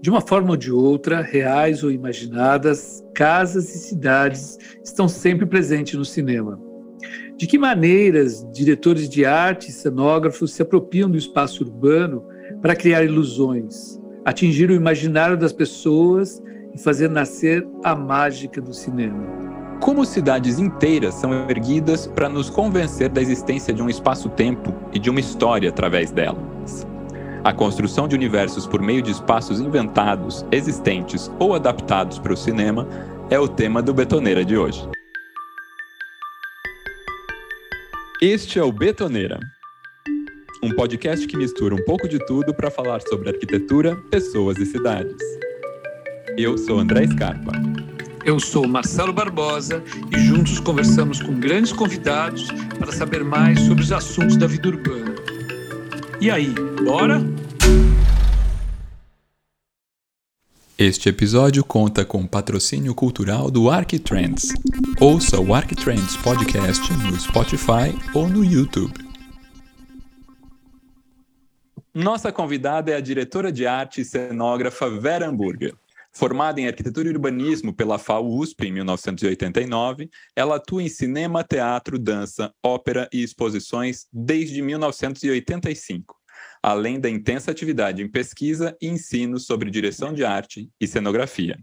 De uma forma ou de outra, reais ou imaginadas, casas e cidades estão sempre presentes no cinema. De que maneiras diretores de arte e cenógrafos se apropriam do espaço urbano para criar ilusões, atingir o imaginário das pessoas e fazer nascer a mágica do cinema? Como cidades inteiras são erguidas para nos convencer da existência de um espaço-tempo e de uma história através delas. A construção de universos por meio de espaços inventados, existentes ou adaptados para o cinema é o tema do Betoneira de hoje. Este é o Betoneira, um podcast que mistura um pouco de tudo para falar sobre arquitetura, pessoas e cidades. Eu sou André Scarpa. Eu sou Marcelo Barbosa e juntos conversamos com grandes convidados para saber mais sobre os assuntos da vida urbana. E aí, bora? Este episódio conta com patrocínio cultural do Arquitrends. Ouça o Arquitrends Podcast no Spotify ou no YouTube. Nossa convidada é a diretora de arte e cenógrafa Vera Hamburger. Formada em arquitetura e urbanismo pela FAU-USP em 1989, ela atua em cinema, teatro, dança, ópera e exposições desde 1985, além da intensa atividade em pesquisa e ensino sobre direção de arte e cenografia.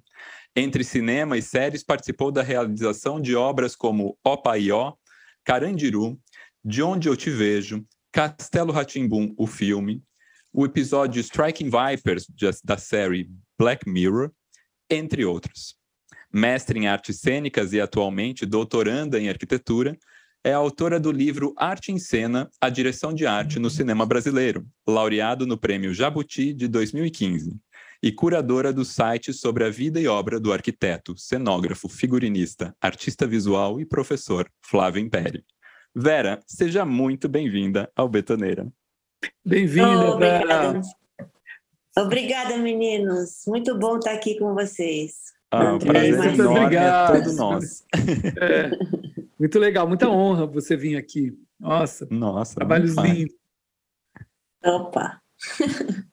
Entre cinema e séries, participou da realização de obras como Opaió, Carandiru, De Onde Eu Te Vejo, Castelo Ratimbum, o filme, o episódio Striking Vipers da série Black Mirror entre outros. Mestre em artes cênicas e atualmente doutoranda em arquitetura, é autora do livro Arte em Cena, a direção de arte no cinema brasileiro, laureado no Prêmio Jabuti de 2015, e curadora do site sobre a vida e obra do arquiteto, cenógrafo, figurinista, artista visual e professor Flávio Império. Vera, seja muito bem-vinda ao Betoneira. Bem-vinda, Vera. Obrigada, meninos. Muito bom estar aqui com vocês. Ah, um prazer muito enorme é obrigado. é todo nosso. É, muito legal, muita honra você vir aqui. Nossa, Nossa trabalhos lindos. Opa!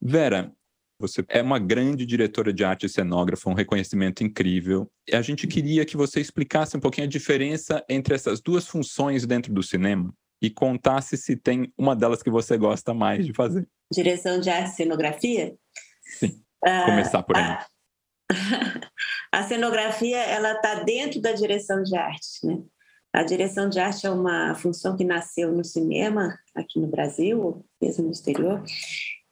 Vera, você é uma grande diretora de arte e cenógrafa, um reconhecimento incrível. E a gente queria que você explicasse um pouquinho a diferença entre essas duas funções dentro do cinema e contasse se tem uma delas que você gosta mais de fazer direção de arte e cenografia. Sim. Começar por aí. A, a cenografia ela está dentro da direção de arte, né? A direção de arte é uma função que nasceu no cinema aqui no Brasil, mesmo no exterior,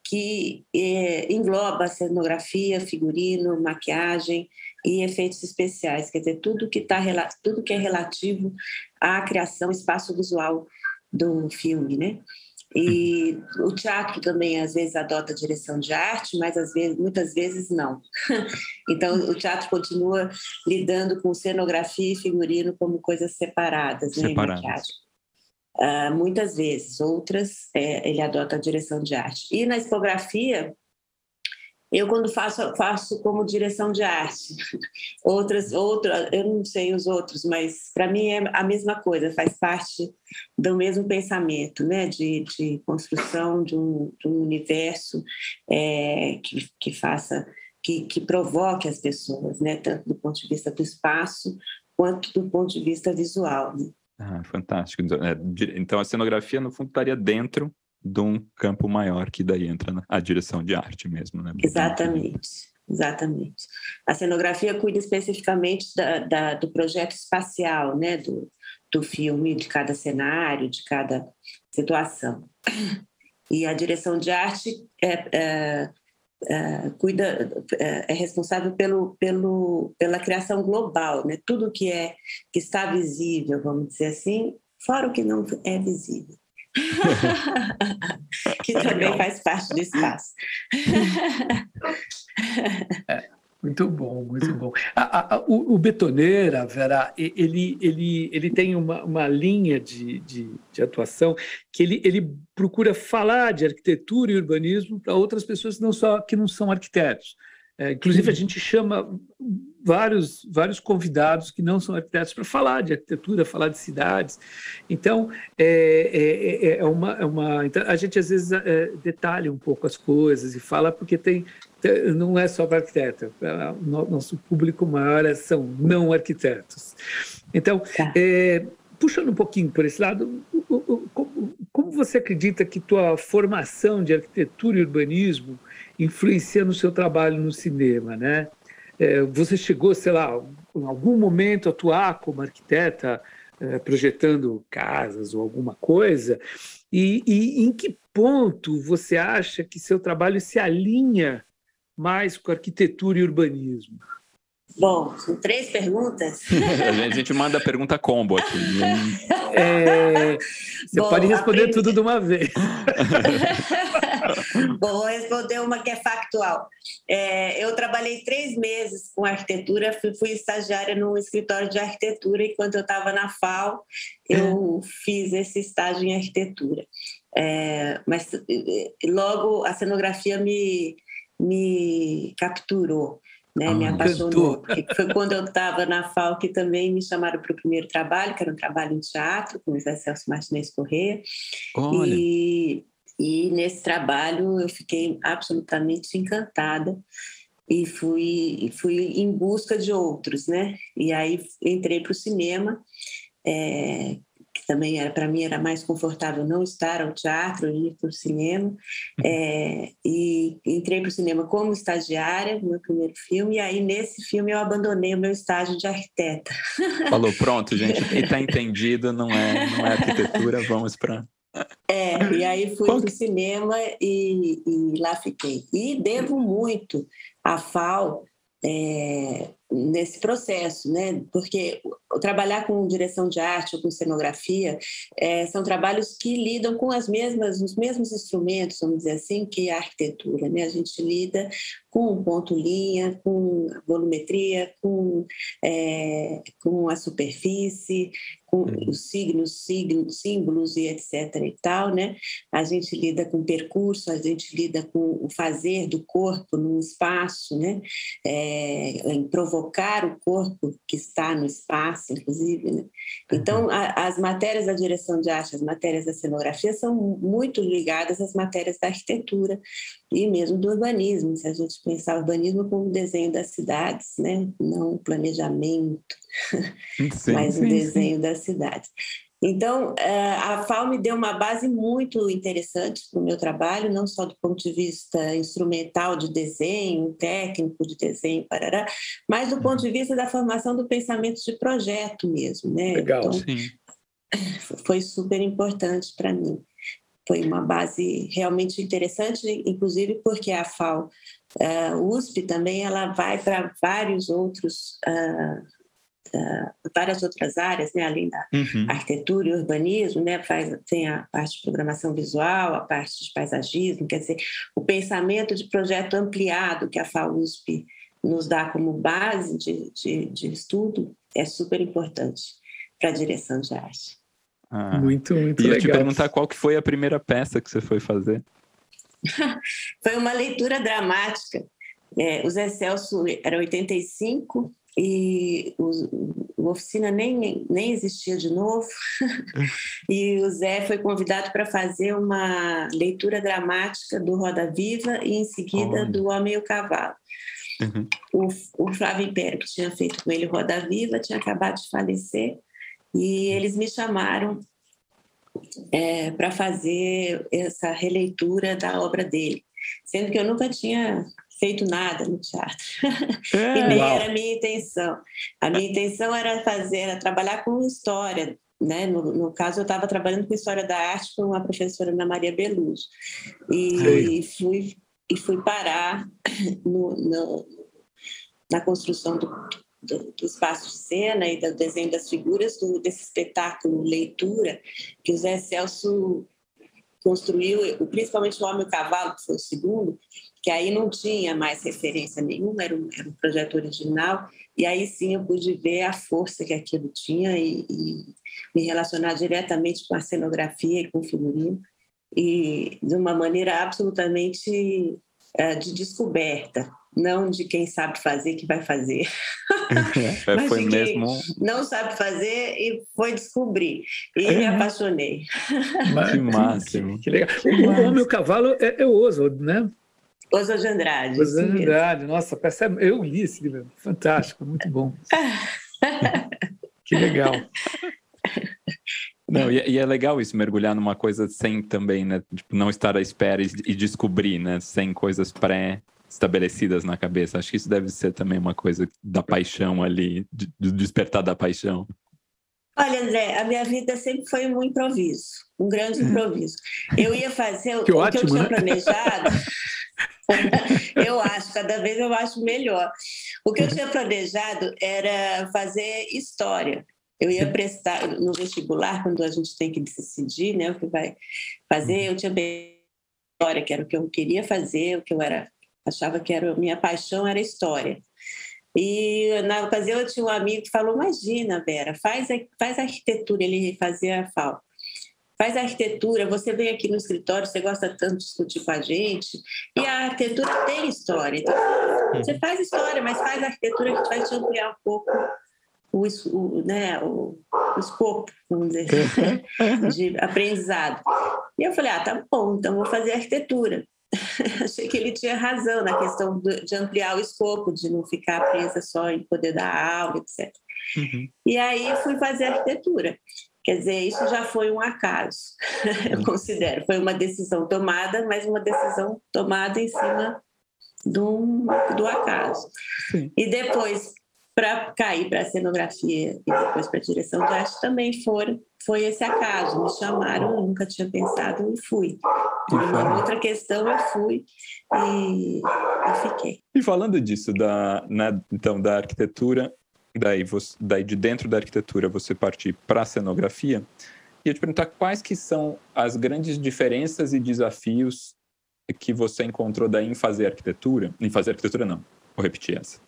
que é, engloba a cenografia, figurino, maquiagem e efeitos especiais, quer dizer, tudo que tá tudo que é relativo à criação espaço visual do filme, né? E o teatro também às vezes adota a direção de arte, mas às vezes, muitas vezes não. então o teatro continua lidando com cenografia e figurino como coisas separadas, né, separadas. Uh, muitas vezes, outras é, ele adota a direção de arte. E na expografia eu, quando faço, faço como direção de arte. Outras, outra, eu não sei os outros, mas para mim é a mesma coisa, faz parte do mesmo pensamento, né? de, de construção de um, de um universo é, que, que faça, que, que provoque as pessoas, né? tanto do ponto de vista do espaço quanto do ponto de vista visual. Né? Ah, fantástico. É, então, a cenografia, no fundo, estaria dentro de um campo maior que daí entra a direção de arte mesmo, né? Exatamente, exatamente. A cenografia cuida especificamente da, da, do projeto espacial, né? Do, do filme, de cada cenário, de cada situação. E a direção de arte é, é, é, cuida, é, é responsável pelo, pelo, pela criação global, né? Tudo que é que está visível, vamos dizer assim, fora o que não é visível. que também faz parte do espaço. É, muito bom, muito bom. A, a, o, o, Betoneira, Vera, ele, ele, ele tem uma, uma linha de, de, de atuação que ele, ele procura falar de arquitetura e urbanismo para outras pessoas que não, só, que não são arquitetos. É, inclusive, a uhum. gente chama vários, vários convidados que não são arquitetos para falar de arquitetura, falar de cidades. Então, é, é, é, é uma, é uma, então, a gente às vezes é, detalha um pouco as coisas e fala porque tem não é só para arquiteto, é, nosso público maior é, são não arquitetos. Então, tá. puxando um pouquinho por esse lado, como você acredita que tua formação de arquitetura e urbanismo influencia no seu trabalho no cinema, né? É, você chegou, sei lá, em algum momento a atuar como arquiteta, é, projetando casas ou alguma coisa, e, e em que ponto você acha que seu trabalho se alinha mais com arquitetura e urbanismo? Bom, são três perguntas. a gente manda a pergunta combo aqui. É, você Bom, pode responder tudo de uma vez. Bom, vou responder uma que é factual. É, eu trabalhei três meses com arquitetura, fui, fui estagiária num escritório de arquitetura, e quando eu estava na FAO, eu é. fiz esse estágio em arquitetura. É, mas logo a cenografia me, me capturou. Né, ah, me apaixonou. Foi quando eu estava na FAO que também me chamaram para o primeiro trabalho, que era um trabalho em teatro, com o José Celso Martinez Corrêa. Olha. E e nesse trabalho eu fiquei absolutamente encantada e fui, fui em busca de outros, né? E aí entrei para o cinema, é, que também era para mim era mais confortável não estar ao teatro, ir para o cinema. É, e entrei para o cinema como estagiária, no meu primeiro filme, e aí nesse filme eu abandonei o meu estágio de arquiteta. Falou, pronto, gente, está entendido, não é, não é arquitetura, vamos para é, e aí fui para o cinema e, e, lá fiquei. E devo muito à FAO é, nesse processo, né? Porque trabalhar com direção de arte ou com cenografia é, são trabalhos que lidam com as mesmas, os mesmos instrumentos, vamos dizer assim, que a arquitetura, né? A gente lida com ponto linha, com volumetria, com, é, com a superfície, com uhum. os signos, signos, símbolos e etc e tal, né? A gente lida com percurso, a gente lida com o fazer do corpo num espaço, né? É, em provocar o corpo que está no espaço, inclusive, né? Então, uhum. a, as matérias da direção de arte, as matérias da cenografia são muito ligadas às matérias da arquitetura e mesmo do urbanismo, se a gente pensar o urbanismo como desenho das cidades, né? Não o planejamento, sim, mas sim, o desenho sim. das cidades. Então, é, a FAO me deu uma base muito interessante para o meu trabalho, não só do ponto de vista instrumental de desenho, técnico de desenho, parará, mas do ponto de vista da formação do pensamento de projeto mesmo. Né? Legal, então, sim. Foi super importante para mim. Foi uma base realmente interessante, inclusive porque a FAO, é, USP também, ela vai para vários outros uh, várias outras áreas, né, além da uhum. arquitetura e urbanismo, né, faz, tem a parte de programação visual, a parte de paisagismo, quer dizer, o pensamento de projeto ampliado que a FAUSP nos dá como base de, de, de estudo é super importante para a direção de arte. Ah, muito, muito e legal. eu te perguntar qual que foi a primeira peça que você foi fazer. foi uma leitura dramática. É, o Zé Celso era 85 e o, oficina nem, nem existia de novo. e o Zé foi convidado para fazer uma leitura dramática do Roda Viva e, em seguida, Olha. do Homem e o Cavalo. Uhum. O, o Flávio Império, que tinha feito com ele Roda Viva, tinha acabado de falecer e eles me chamaram é, para fazer essa releitura da obra dele, sendo que eu nunca tinha feito nada no teatro. É, e nem uau. era a minha intenção. A minha intenção era fazer, era trabalhar com história. Né? No, no caso, eu estava trabalhando com história da arte com uma professora, Ana Maria Beluso. E, e fui, e fui parar no, no, na construção do, do, do, espaço de cena e do desenho das figuras do, desse espetáculo Leitura, que o Zé Celso construiu, principalmente o Homem e o Cavalo, que foi o segundo, que aí não tinha mais referência nenhuma, era um, era um projeto original, e aí sim eu pude ver a força que aquilo tinha e, e me relacionar diretamente com a cenografia e com o figurino, e de uma maneira absolutamente uh, de descoberta, não de quem sabe fazer que vai fazer, é, mas foi de quem mesmo... não sabe fazer e foi descobrir. E é. me apaixonei. Que máximo. Que legal. O, Homem o Cavalo é, é o Oswald, né? Oswald de Andrade. Oswald de Andrade, nossa, percebe? eu li esse livro, fantástico, muito bom. que legal. Não, e, e, é legal isso, mergulhar numa coisa sem também, né? Tipo, não estar à espera e, e descobrir, né? Sem coisas pré-estabelecidas na cabeça. Acho que isso deve ser também uma coisa da paixão ali, de, de despertar da paixão. Olha, André, a minha vida sempre foi um improviso, um grande uhum. improviso. Eu ia fazer que o ótimo, que eu tinha né? planejado. eu acho, cada vez eu acho melhor. O que eu tinha planejado era fazer história. Eu ia prestar no vestibular, quando a gente tem que decidir né, o que vai fazer, eu tinha história, que era o que eu queria fazer, o que eu era, achava que era minha paixão era história. E na ocasião eu tinha um amigo que falou: Imagina, Vera, faz, faz arquitetura. Ele fazia FAO. Faz arquitetura, você vem aqui no escritório, você gosta tanto de discutir com a gente, e a arquitetura tem história. Então, você faz história, mas faz arquitetura que vai te ampliar um pouco o, o, né, o, o escopo, vamos dizer, de aprendizado. E eu falei: Ah, tá bom, então vou fazer arquitetura. achei que ele tinha razão na questão de ampliar o escopo, de não ficar presa só em poder dar aula, etc. Uhum. E aí fui fazer arquitetura. Quer dizer, isso já foi um acaso, eu considero. Foi uma decisão tomada, mas uma decisão tomada em cima do, do acaso. Sim. E depois, para cair para a cenografia e depois para a direção de arte, também foram foi esse acaso. Me chamaram, eu nunca tinha pensado e fui. Uma outra questão, eu fui e, e fiquei. E falando disso, da, né, então, da arquitetura, daí, você, daí de dentro da arquitetura você partir para a cenografia, ia te perguntar quais que são as grandes diferenças e desafios que você encontrou daí em fazer arquitetura, em fazer arquitetura não, vou repetir essa,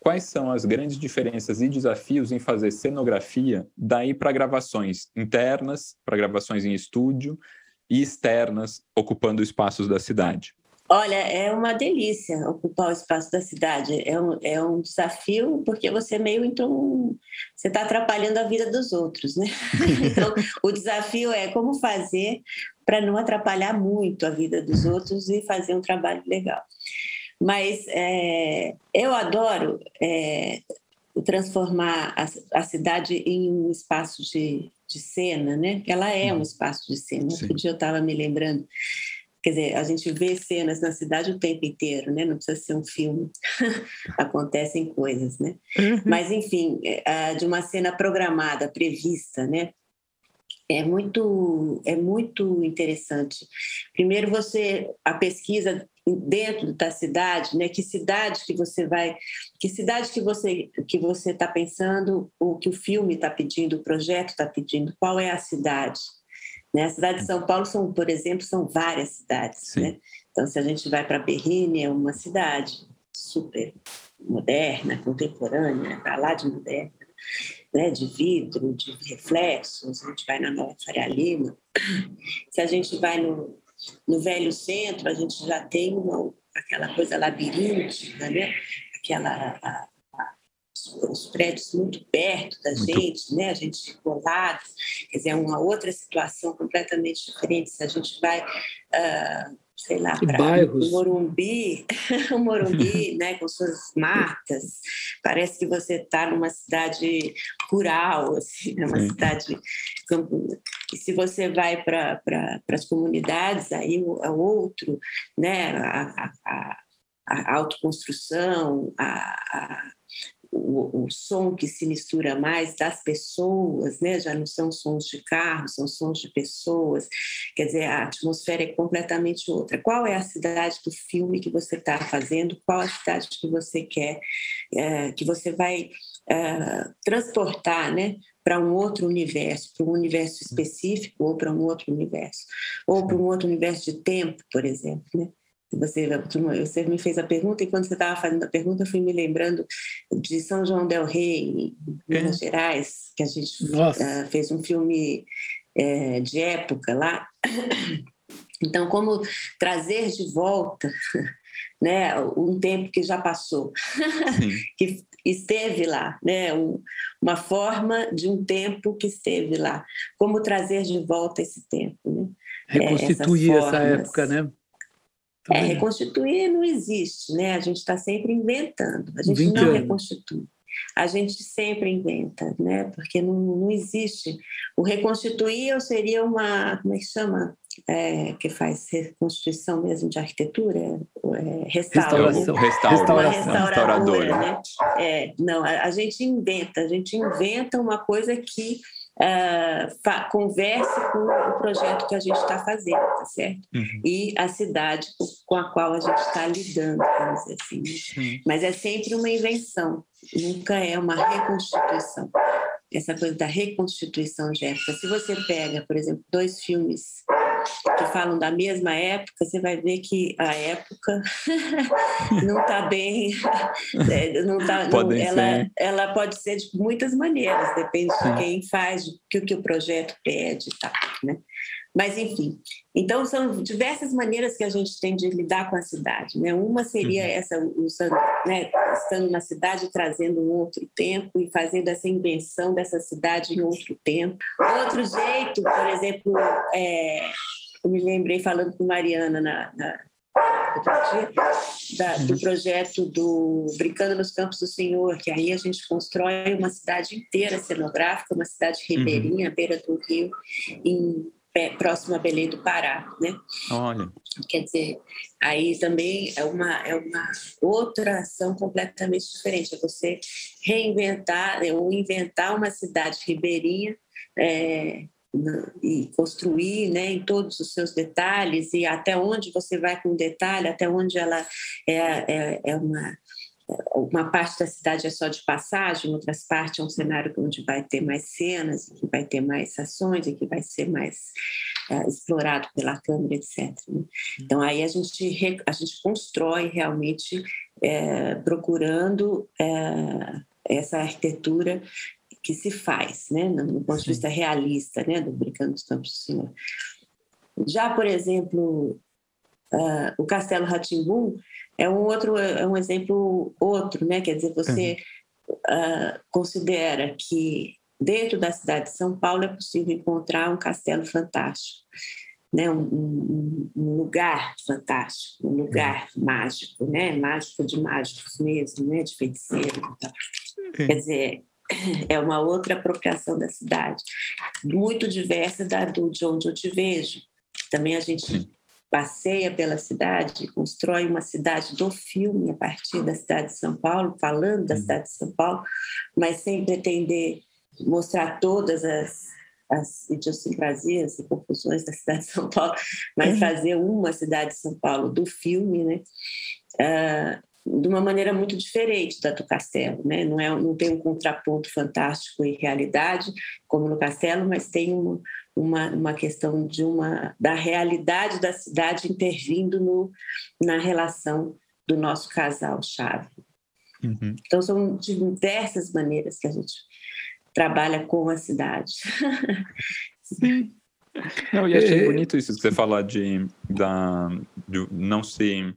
quais são as grandes diferenças e desafios em fazer cenografia daí para gravações internas, para gravações em estúdio e externas, ocupando espaços da cidade? Olha, é uma delícia ocupar o espaço da cidade. É um, é um desafio porque você meio então você está atrapalhando a vida dos outros, né? Então, o desafio é como fazer para não atrapalhar muito a vida dos outros e fazer um trabalho legal. Mas é, eu adoro é, transformar a, a, cidade em um espaço de, de cena, né? Ela é um uhum. espaço de cena. Outro dia eu estava me lembrando Quer dizer, a gente vê cenas na cidade o tempo inteiro, né? Não precisa ser um filme. Acontecem coisas, né? Uhum. Mas, enfim, é, de uma cena programada, prevista, né? É muito, é muito interessante. Primeiro, você a pesquisa dentro da cidade, né? Que cidade que você vai, que cidade que você que você está pensando, o que o filme está pedindo, o projeto está pedindo, qual é a cidade? Né? A cidade de São Paulo são, por exemplo, são várias cidades, né? Então, se a gente vai para Berrini, é uma cidade super moderna, contemporânea, para lá de moderna, né? de vidro, de reflexos. A gente vai na Nova Faria Lima. Se a gente vai no no velho centro, a gente já tem uma, aquela coisa labiríntica, né? aquela, a, os prédios muito perto da muito... gente, né? a gente colado, quer dizer, é uma outra situação completamente diferente. Se a gente vai uh, sei lá, para o Morumbi, o Morumbi, né, com suas matas, parece que você está numa cidade rural, assim, né, uma Sim. cidade e se você vai para pra, as comunidades, aí é outro, né, a, a, a autoconstrução, a, a o, o, som que se mistura mais das pessoas, né? já não são sons de carro, são sons de pessoas. Quer dizer, a atmosfera é completamente outra. Qual é a cidade do filme que você está fazendo? Qual a cidade que você quer, é, que você vai é, transportar né? para um outro universo, para um universo específico ou para um outro universo, ou para um outro universo de tempo, por exemplo. Né? Você, você me fez a pergunta e quando você estava fazendo a pergunta, eu fui me lembrando de São João del Rei, em Minas é. Gerais, que a gente uh, fez um filme uh, de época lá. Então, como trazer de volta né, um tempo que já passou, que esteve lá, né, um, uma forma de um tempo que esteve lá. Como trazer de volta esse tempo, né? Reconstituir essa época, né? É, reconstituir não existe, né? A gente está sempre inventando. A gente não reconstitui. A gente sempre inventa, né? Porque não, não existe. O reconstituir seria uma, como é que chama? É, que faz reconstituição mesmo de arquitetura, é, restauração, restauração, uma restauradora, né? É, não, a, a gente inventa, a gente inventa uma coisa que uh, converse com o projeto que a gente está fazendo, tá certo? Uhum. E a cidade com a qual a gente está lidando, vamos dizer assim. Uhum. Mas é sempre uma invenção, nunca é uma reconstituição. Essa coisa da reconstituição de época. Se você pega, por exemplo, dois filmes que falam da mesma época, você vai ver que a época não está bem, é, não tá, não, ela, ela pode ser de muitas maneiras, depende de quem faz, o que, que o projeto pede e tal, né? Mas, enfim, então são diversas maneiras que a gente tem de lidar com a cidade. Né? Uma seria uhum. essa, usando, né, estando na cidade, trazendo um outro tempo e fazendo essa invenção dessa cidade em outro tempo. Outro jeito, por exemplo, é, eu me lembrei falando com Mariana na, na dia, da, do uhum. projeto do Brincando nos Campos do Senhor, que aí a gente constrói uma cidade inteira cenográfica, uma cidade ribeirinha, uhum. à beira do rio, em próximo a Belém do Pará, né? Olha. Quer dizer, aí também é uma, é uma outra ação completamente diferente, é você reinventar é, ou inventar uma cidade ribeirinha é, e construir né, em todos os seus detalhes e até onde você vai com detalhe, até onde ela é, é, é uma uma parte da cidade é só de passagem, outras partes é um cenário onde vai ter mais cenas, que vai ter mais ações que vai ser mais é, explorado pela câmera, etc. Né? Então aí a gente a gente constrói realmente é, procurando é, essa arquitetura que se faz, né, no ponto de vista realista, né, do Brincando dos Campos do Senhor. Já, por exemplo, uh, o Castelo Ratimbum é um outro é um exemplo outro, né? Quer dizer, você uhum. uh, considera que dentro da cidade de São Paulo é possível encontrar um castelo fantástico, né? Um, um, um lugar fantástico, um lugar uhum. mágico, né? Mágico de mágicos mesmo, né? De feiticeiro. Quer dizer, é uma outra apropriação da cidade, muito diversa da do De Onde Eu Te Vejo. Também a gente passeia pela cidade, constrói uma cidade do filme a partir da cidade de São Paulo, falando da uhum. cidade de São Paulo, mas sem pretender mostrar todas as, as idiosincrasias e confusões da cidade de São Paulo, mas uhum. fazer uma cidade de São Paulo do filme, né? Uh, de uma maneira muito diferente da do Castelo, né? Não é, não tem um contraponto fantástico e realidade como no Castelo, mas tem um, uma, uma questão de uma da realidade da cidade intervindo no, na relação do nosso casal chave. Uhum. Então são diversas maneiras que a gente trabalha com a cidade. Sim. Não, e achei é... bonito isso que você fala de, da, de não se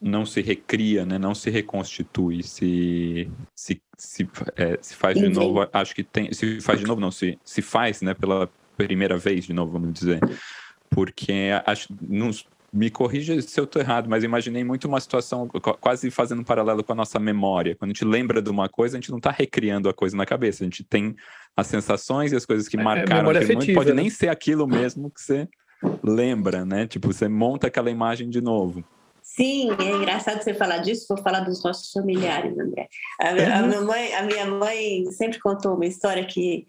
não se recria, né? não se reconstitui, se, se se, é, se faz de novo, acho que tem. Se faz de novo, não, se, se faz, né, pela primeira vez de novo, vamos dizer. Porque acho. Não, me corrija se eu estou errado, mas imaginei muito uma situação quase fazendo um paralelo com a nossa memória. Quando a gente lembra de uma coisa, a gente não está recriando a coisa na cabeça, a gente tem as sensações e as coisas que é, marcaram aquele afetiva, momento. Pode né? nem ser aquilo mesmo que você lembra, né? Tipo, você monta aquela imagem de novo. Sim, é engraçado você falar disso, vou falar dos nossos familiares, André. A, a, minha, mãe, a minha mãe sempre contou uma história que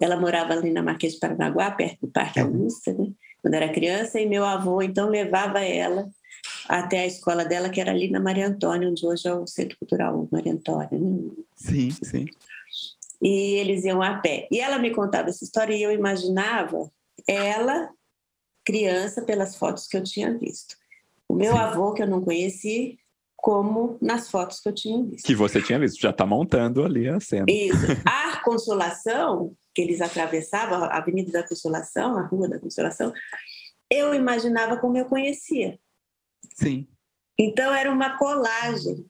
ela morava ali na Marquês de Paranaguá, perto do Parque Augusta, né? quando era criança, e meu avô então levava ela até a escola dela, que era ali na Maria Antônia, onde hoje é o Centro Cultural Maria Antônia. Né? Sim, sim. E eles iam a pé. E ela me contava essa história e eu imaginava ela, criança, pelas fotos que eu tinha visto. O meu Sim. avô, que eu não conheci, como nas fotos que eu tinha visto. Que você tinha visto, já está montando ali a cena. Isso. A Consolação, que eles atravessavam, a Avenida da Consolação, a Rua da Consolação, eu imaginava como eu conhecia. Sim. Então era uma colagem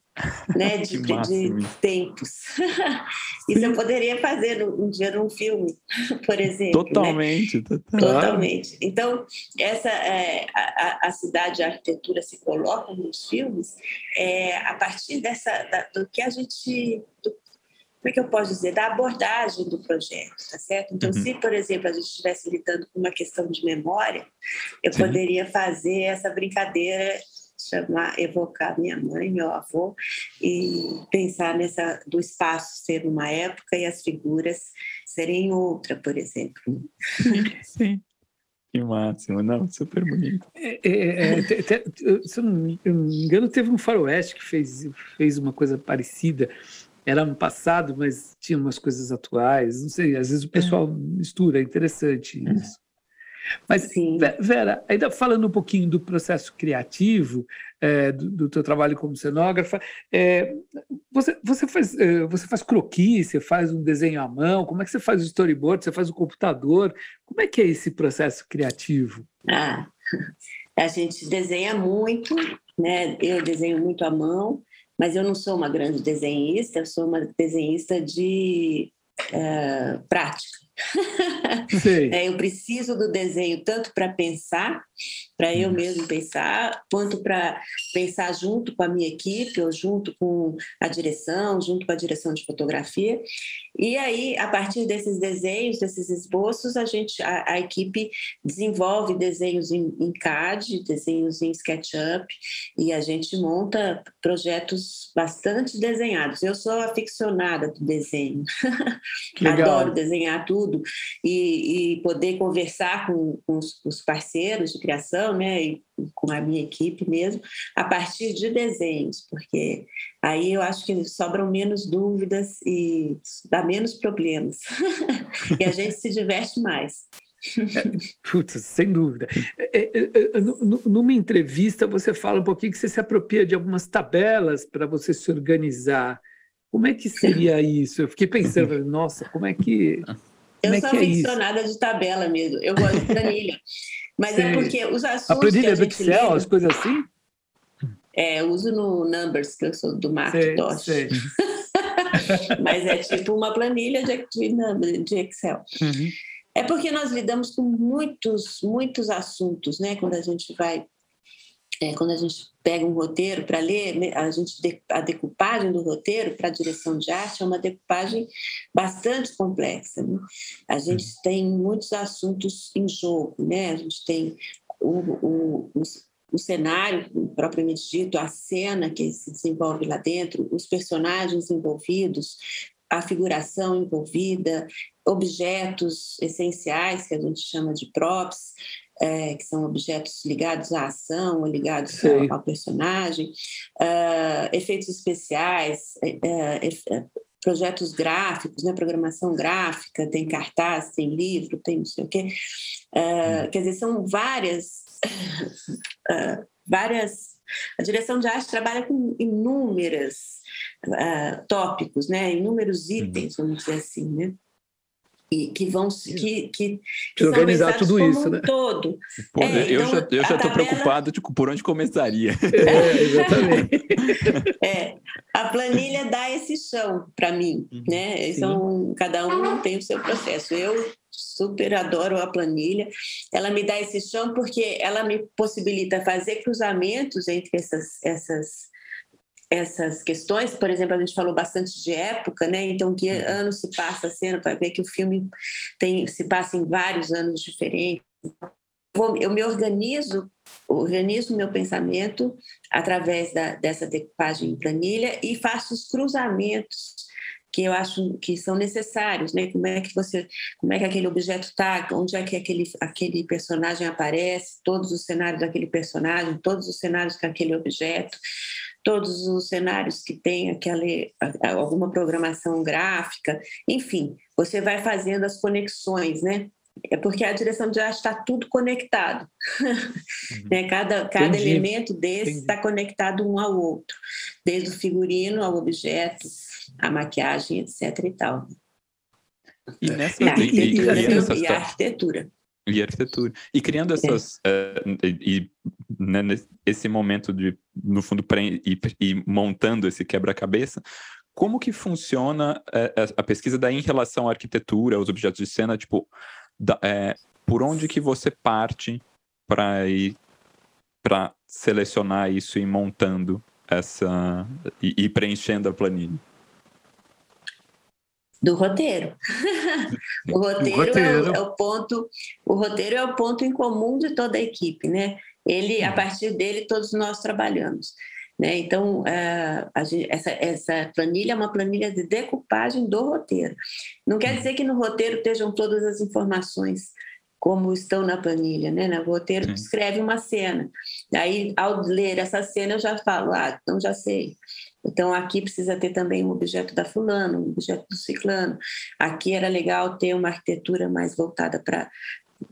né, de, de tempos. Isso eu poderia fazer um dia num filme, por exemplo. Né? Totalmente, né? totalmente. Então, essa é, a, a, cidade, a arquitetura se coloca nos filmes é, a partir dessa da, do que a gente do, como é que eu posso dizer, da abordagem do projeto, tá certo? Então, uhum. se, por exemplo, a gente estivesse lidando com uma questão de memória, eu Sim. poderia fazer essa brincadeira chamar, evocar minha mãe, meu avô, e pensar nessa do espaço ser uma época e as figuras serem outra, por exemplo. Sim. Que máximo, não, super bonito. É, é, é, te, te, se eu não, me engano, teve um faroeste que fez, fez uma coisa parecida. Era no passado, mas tinha umas coisas atuais. Não sei, às vezes o pessoal mistura, é interessante é. isso. Mas, Sim. Vera, ainda falando um pouquinho do processo criativo, é, do, do teu trabalho como cenógrafa, é, você, você, faz, é, você faz croquis, você faz um desenho à mão, como é que você faz o storyboard, você faz o computador, como é que é esse processo criativo? Ah, a gente desenha muito, né? eu desenho muito à mão, mas eu não sou uma grande desenhista, eu sou uma desenhista de uh, prática. é, eu preciso do desenho tanto para pensar, para eu mesmo pensar, quanto para pensar junto com a minha equipe, ou junto com a direção, junto com a direção de fotografia. E aí, a partir desses desenhos, desses esboços, a gente, a, a equipe desenvolve desenhos em, em CAD, desenhos em SketchUp, e a gente monta projetos bastante desenhados. Eu sou aficionada do desenho, adoro desenhar tudo e, e poder conversar com, com os, os, parceiros de criação, né, e com a minha equipe mesmo, a partir de desenhos, porque aí eu acho que sobram menos dúvidas e dá menos problemas. e a gente se diverte mais. É, putz, sem dúvida. É, é, é numa entrevista, você fala um pouquinho que você se apropria de algumas tabelas para você se organizar. Como é que seria isso? Eu fiquei pensando, nossa, como é que. Eu sou aficionada de tabela mesmo. Eu gosto de planilha. Mas é porque os assuntos. A planilha do Excel, lida, as coisas assim? É, eu uso no Numbers, que eu sou do Macintosh. Mas é tipo uma planilha de Excel. Uhum. É porque nós lidamos com muitos, muitos assuntos, né? Quando a gente vai é, quando a gente pega um roteiro para ler, né, a gente a decupagem do roteiro para a direção de arte é uma decupagem bastante complexa. Né? A gente tem muitos assuntos em jogo, né? A gente tem o, o, o, o cenário propriamente dito, a cena que se desenvolve lá dentro, os personagens envolvidos, a figuração envolvida, objetos essenciais que a gente chama de props, é, que são objetos ligados à ação ligados ao, ao, personagem, uh, efeitos especiais, uh, projetos gráficos, né, programação gráfica, tem cartaz, tem livro, tem não sei o quê. Uh, quer dizer, são várias, várias. A direção de arte trabalha com inúmeros tópicos, né, inúmeros itens, vamos dizer assim, né? E que vão que, que, que organizar tudo isso, um né? todo. Pô, é, eu, então, já, eu já estou tabela... preocupado tipo, por onde começaria. É, exatamente. é, a planilha dá esse chão para mim, uhum, né? Então, cada um tem o seu processo. Eu super adoro a planilha. Ela me dá esse chão porque ela me possibilita fazer cruzamentos entre essas essas essas questões, por exemplo, a gente falou bastante de época, né? Então, que uhum. ano se passa a cena para ver que o filme tem se passa em vários anos diferentes. Eu me organizo, organizo meu pensamento através da, dessa decupagem em planilha e faço os cruzamentos que eu acho que são necessários, né? Como é que você, como é que aquele objeto está, onde é que aquele aquele personagem aparece, todos os cenários daquele personagem, todos os cenários com aquele objeto todos os cenários que tem aquela, alguma programação gráfica, enfim, você vai fazendo as conexões, né? É porque a direção de arte está tudo conectado. Uhum. né? Cada, cada elemento desse está conectado um ao outro, desde o figurino ao objeto, a maquiagem, etc. e tal. E, nessa, e, a, arquitetura, e, e, e a arquitetura. E arquitetura. E criando essas. Uh, e, né, esse momento de no fundo, e, e montando esse quebra-cabeça. Como que funciona é, é, a pesquisa daí em relação à arquitetura, aos objetos de cena? Tipo, da, é, por onde que você parte para ir para selecionar isso e montando essa e, e preenchendo a planilha? Do roteiro. o roteiro, roteiro. É, o, é, o, ponto, o roteiro é o ponto em comum de toda a equipe, né? Ele, a partir dele, todos nós trabalhamos. Né? Então, a gente, essa, essa planilha é uma planilha de decupagem do roteiro. Não quer dizer que no roteiro estejam todas as informações como estão na planilha, né? O roteiro Sim. descreve uma cena. Aí, ao ler essa cena, eu já falo, ah, então já sei. Então, aqui precisa ter também um objeto da fulano, um objeto do ciclano. Aqui era legal ter uma arquitetura mais voltada para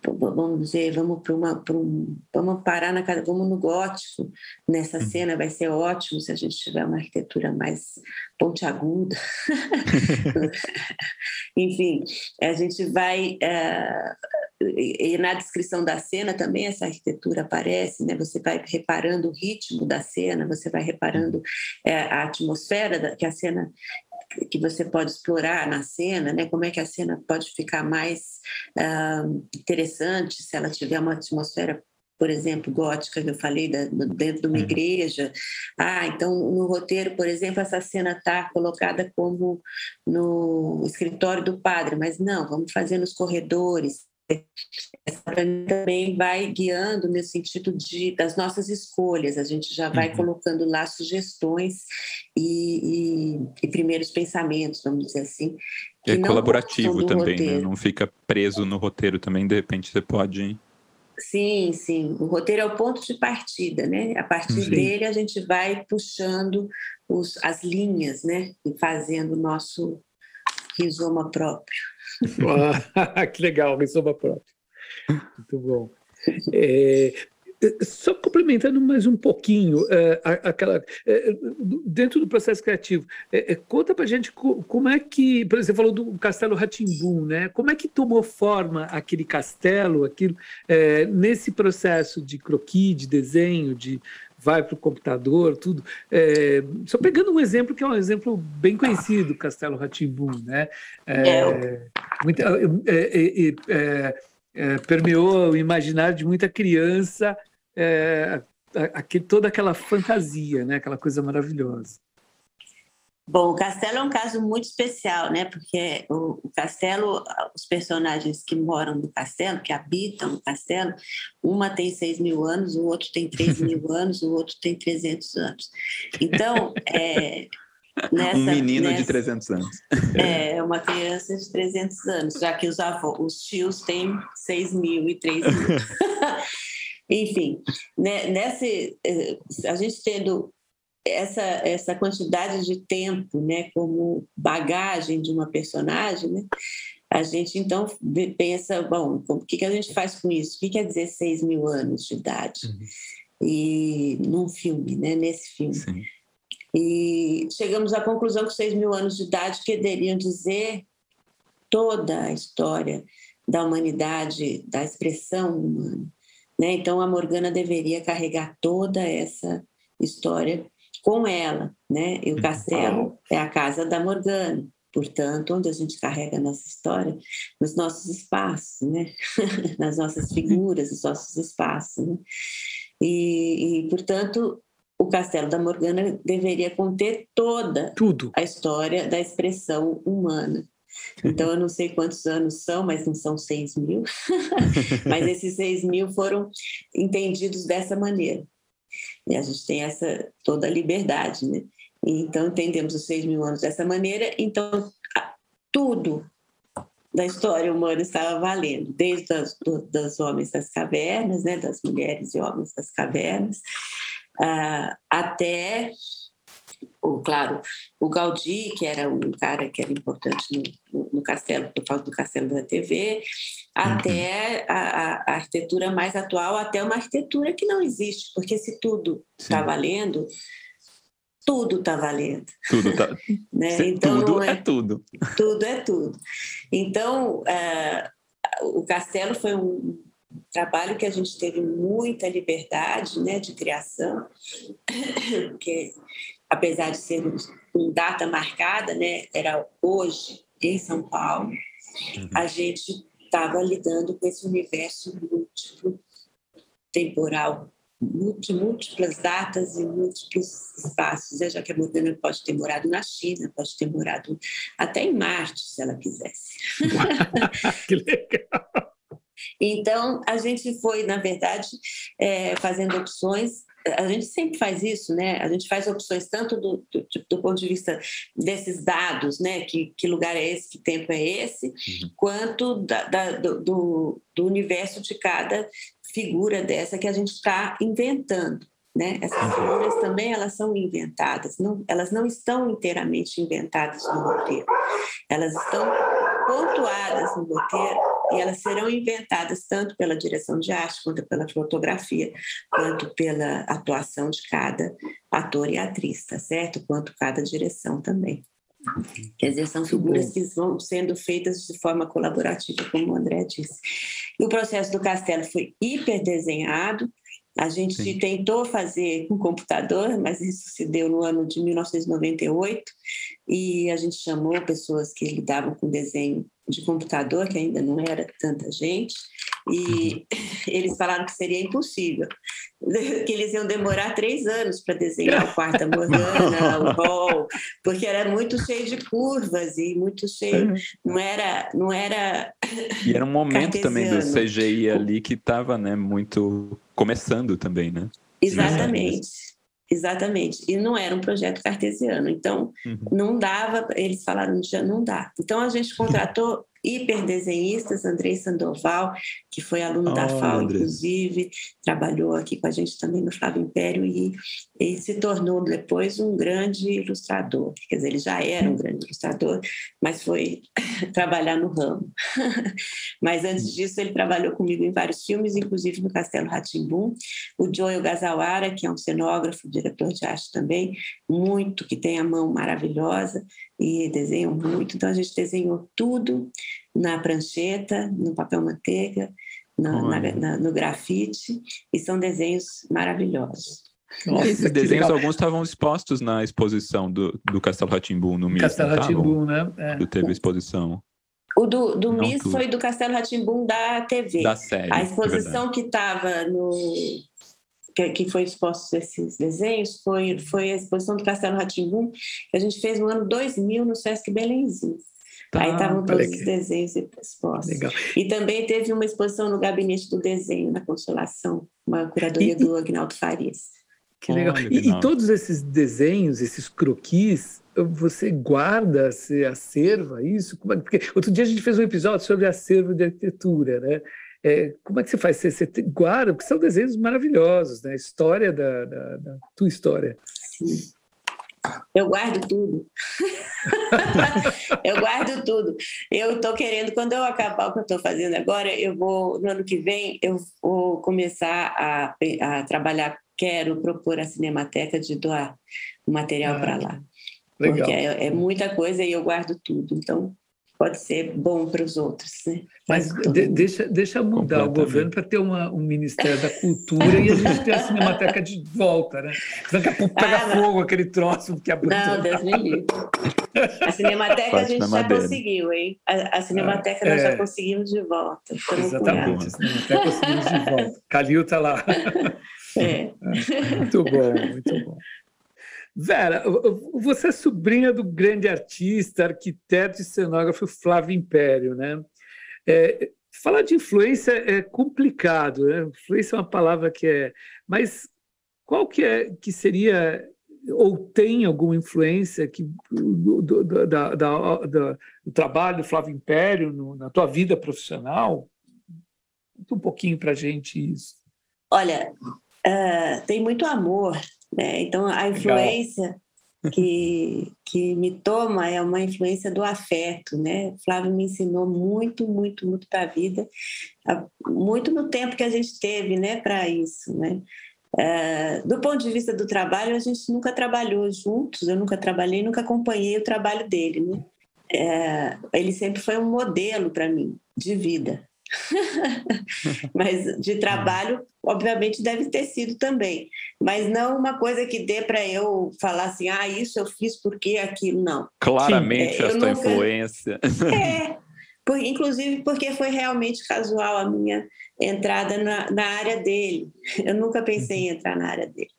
vamos dizer, vamos para uma, um, vamos parar na casa, vamos no gótico nessa uhum. cena, vai ser ótimo se a gente tiver uma arquitetura mais pontiaguda. Enfim, a gente vai uh, e na descrição da cena também essa arquitetura aparece, né? Você vai reparando o ritmo da cena, você vai reparando é, a atmosfera da, que a cena que você pode explorar na cena, né? Como é que a cena pode ficar mais uh, interessante se ela tiver uma atmosfera por exemplo, gótica, que eu falei, da, dentro de uma uhum. igreja. Ah, então no roteiro, por exemplo, essa cena está colocada como no escritório do padre, mas não, vamos fazer nos corredores, essa também vai guiando nesse sentido de, das nossas escolhas. A gente já vai uhum. colocando lá sugestões e, e, e, primeiros pensamentos, vamos dizer assim. É colaborativo também, né? não fica preso no roteiro também, de repente você pode. Sim, sim. O roteiro é o ponto de partida, né? A partir sim. dele a gente vai puxando os, as linhas, né? E fazendo o nosso rizoma próprio. que legal, rizoma próprio. Muito bom. É, só complementando mais um pouquinho, é, aquela, é, dentro do processo criativo, é, conta para gente como é que, por exemplo, falou do Castelo Ratimbum, né? Como é que tomou forma aquele castelo, aquilo, nesse processo de croquis, de desenho, de vai para o computador, tudo. É, só pegando um exemplo que é um exemplo bem conhecido, Castelo Ratimbum, né? É, é. muita, é, é, permeou o imaginário de muita criança, aqui, toda aquela fantasia, né? Aquela coisa maravilhosa. Bom, o Castelo é um caso muito especial, né? Porque o, o, Castelo, os personagens que moram no Castelo, que habitam no Castelo, uma tem 6 mil anos, o outro tem 3 mil anos, o outro tem 300 anos. Então, é, nessa, um menino nessa, de 300 anos. É, uma criança de 300 anos, já que os avós, os tios têm 6 mil e 3 mil. Enfim, né, nesse, eh, a gente tendo essa, essa quantidade de tempo né, como bagagem de uma personagem, né, a gente então pensa, bom, o que, que a gente faz com isso? O que quer dizer 6 mil anos de idade? Uhum. E num filme, né, nesse filme. Sim. E chegamos à conclusão que 6 mil anos de idade queriam dizer toda a história da humanidade, da expressão humana. Né? Então, a Morgana deveria carregar toda essa história com ela, né? E o uhum. castelo é a casa da Morgana, portanto, onde a gente carrega a nossa história, nos nossos espaços, né? Nas nossas figuras, nos nossos espaços, né? E, e, portanto, o castelo da Morgana deveria conter toda Tudo. a história da expressão humana. Então, eu não sei quantos anos são, mas não são seis mil. mas esses seis mil foram entendidos dessa maneira. E a gente tem essa toda a liberdade, né? Então, entendemos os seis mil anos dessa maneira. Então, tudo da história humana estava valendo, desde as, do, dos homens das cavernas, né, das mulheres e homens das cavernas, uh, até, o, claro, o Gaudí, que era um cara que era importante no, no, no castelo, por causa do castelo da TV, até uhum. a, a, arquitetura mais atual, até uma arquitetura que não existe, porque se tudo está valendo, tudo está valendo. Tudo tá. né? então, tudo é, é, tudo. Tudo é tudo. Então, uh, o castelo foi um, trabalho que a gente teve muita liberdade né, de criação, porque apesar de ser com data marcada, né, era hoje em São Paulo, uhum. a gente estava lidando com esse universo múltiplo, temporal, de múltiplas datas e múltiplos espaços, né? já que a Morgana pode ter morado na China, pode ter morado até em Marte, se ela quisesse. que legal! Então, a gente foi, na verdade, é, fazendo opções a gente sempre faz isso, né? A gente faz opções tanto do, do, do, ponto de vista desses dados, né? Que, que lugar é esse, que tempo é esse, uhum. quanto da, da, do, do universo de cada figura dessa que a gente está inventando. Né? Essas uhum. figuras também elas são inventadas, não, elas não estão inteiramente inventadas no roteiro. Elas estão pontuadas no roteiro e elas serão inventadas tanto pela direção de arte, quanto pela fotografia, quanto pela atuação de cada ator e atriz, tá certo? Quanto cada direção também. Quer dizer, são figuras que vão sendo feitas de forma colaborativa, como o André disse. E o processo do castelo foi hiper desenhado, a gente Sim. tentou fazer com computador, mas isso se deu no ano de 1998 e a gente chamou pessoas que lidavam com desenho de computador, que ainda não era tanta gente, e uhum. eles falaram que seria impossível, que eles iam demorar três anos para desenhar o quarta morgana, o hall, porque era muito cheio de curvas e muito cheio, uhum. não era, não era. E era um momento também do CGI ali que estava, né, muito começando também, né? Exatamente. Exatamente. E não era um projeto cartesiano. Então, uhum. não dava, eles falaram, já não dá. Então, a gente contratou hiperdesenhistas, Andrei Sandoval, que foi aluno oh, da FAO, André. inclusive, trabalhou aqui com a gente também no Flávio Império e, e, se tornou depois um grande ilustrador. Quer dizer, ele já era um grande ilustrador, mas foi trabalhar no ramo. mas antes disso, ele trabalhou comigo em vários filmes, inclusive no Castelo Ratimbum. O Joel Gazawara, que é um cenógrafo, diretor de arte também, muito, que tem a mão maravilhosa e desenham muito. Então, a gente desenhou tudo na prancheta, no papel manteiga, na, na, na, no grafite, e são desenhos maravilhosos. Nossa, esses desenhos, legal. alguns estavam expostos na exposição do, do Castelo Ratimbu no MIS. Castelo Ratimbu, né? É. Teve exposição. O do, do MIS foi do Castelo Ratimbum da TV. Da série. A exposição é que estava no. Que, que foi exposto esses desenhos foi, foi a exposição do Castelo Ratimbum que a gente fez no ano 2000 no Sesc Belenzinho. Tá, Aí estavam todos os desenhos expostos. Legal. E também teve uma exposição no Gabinete do Desenho, na Consolação, uma curadoria e, do Agnaldo Farias. Que legal. e, e, todos esses desenhos, esses croquis, você guarda, você acerva isso? É, porque outro dia a gente fez um episódio sobre acervo de arquitetura, né? É, como é que você faz? Você, você guarda, porque são desenhos maravilhosos, né? A história da, da, da tua história. Sim. Eu guardo tudo. eu guardo tudo. Eu estou querendo, quando eu acabar o que eu estou fazendo agora, eu vou, no ano que vem, eu vou começar a, a trabalhar. Quero propor a Cinemateca de doar o material ah, para lá. Legal. Porque é, é muita coisa e eu guardo tudo. Então, pode ser bom para os outros. Né? Mas de, deixa, deixa mudar o governo para ter uma, um Ministério da Cultura e a gente ter a Cinemateca de volta, né? Daqui a pouco pega ah, fogo aquele troço que abriu. Não, Deus me livre. A Cinemateca a gente já conseguiu, hein? A, a Cinemateca é, nós é. já conseguimos de volta. Exatamente, a Cinemateca conseguimos de volta. Calil está lá. É. Muito bom, muito bom. Vera, você é sobrinha do grande artista, arquiteto e cenógrafo Flávio Império, né? É, falar de influência é complicado, né? Influência é uma palavra que é, mas qual que é que seria ou tem alguma influência que do, do, da, da, da, do trabalho do Flávio Império no, na tua vida profissional? Conta um pouquinho para gente isso. Olha, uh, tem muito amor né? Então, a influência que, que me toma é uma influência do afeto. Né? Flávio me ensinou muito, muito, muito para a vida, muito no tempo que a gente teve né, para isso. Né? É, do ponto de vista do trabalho, a gente nunca trabalhou juntos, eu nunca trabalhei, nunca acompanhei o trabalho dele. Né? Ele sempre foi um modelo para mim de vida. mas de trabalho, obviamente, deve ter sido também. Mas não uma coisa que dê para eu falar assim, ah, isso eu fiz porque aquilo, não. Claramente Sim, essa nunca... influência. É, por, inclusive porque foi realmente casual a minha entrada na, na área dele. Eu nunca pensei em entrar na área dele.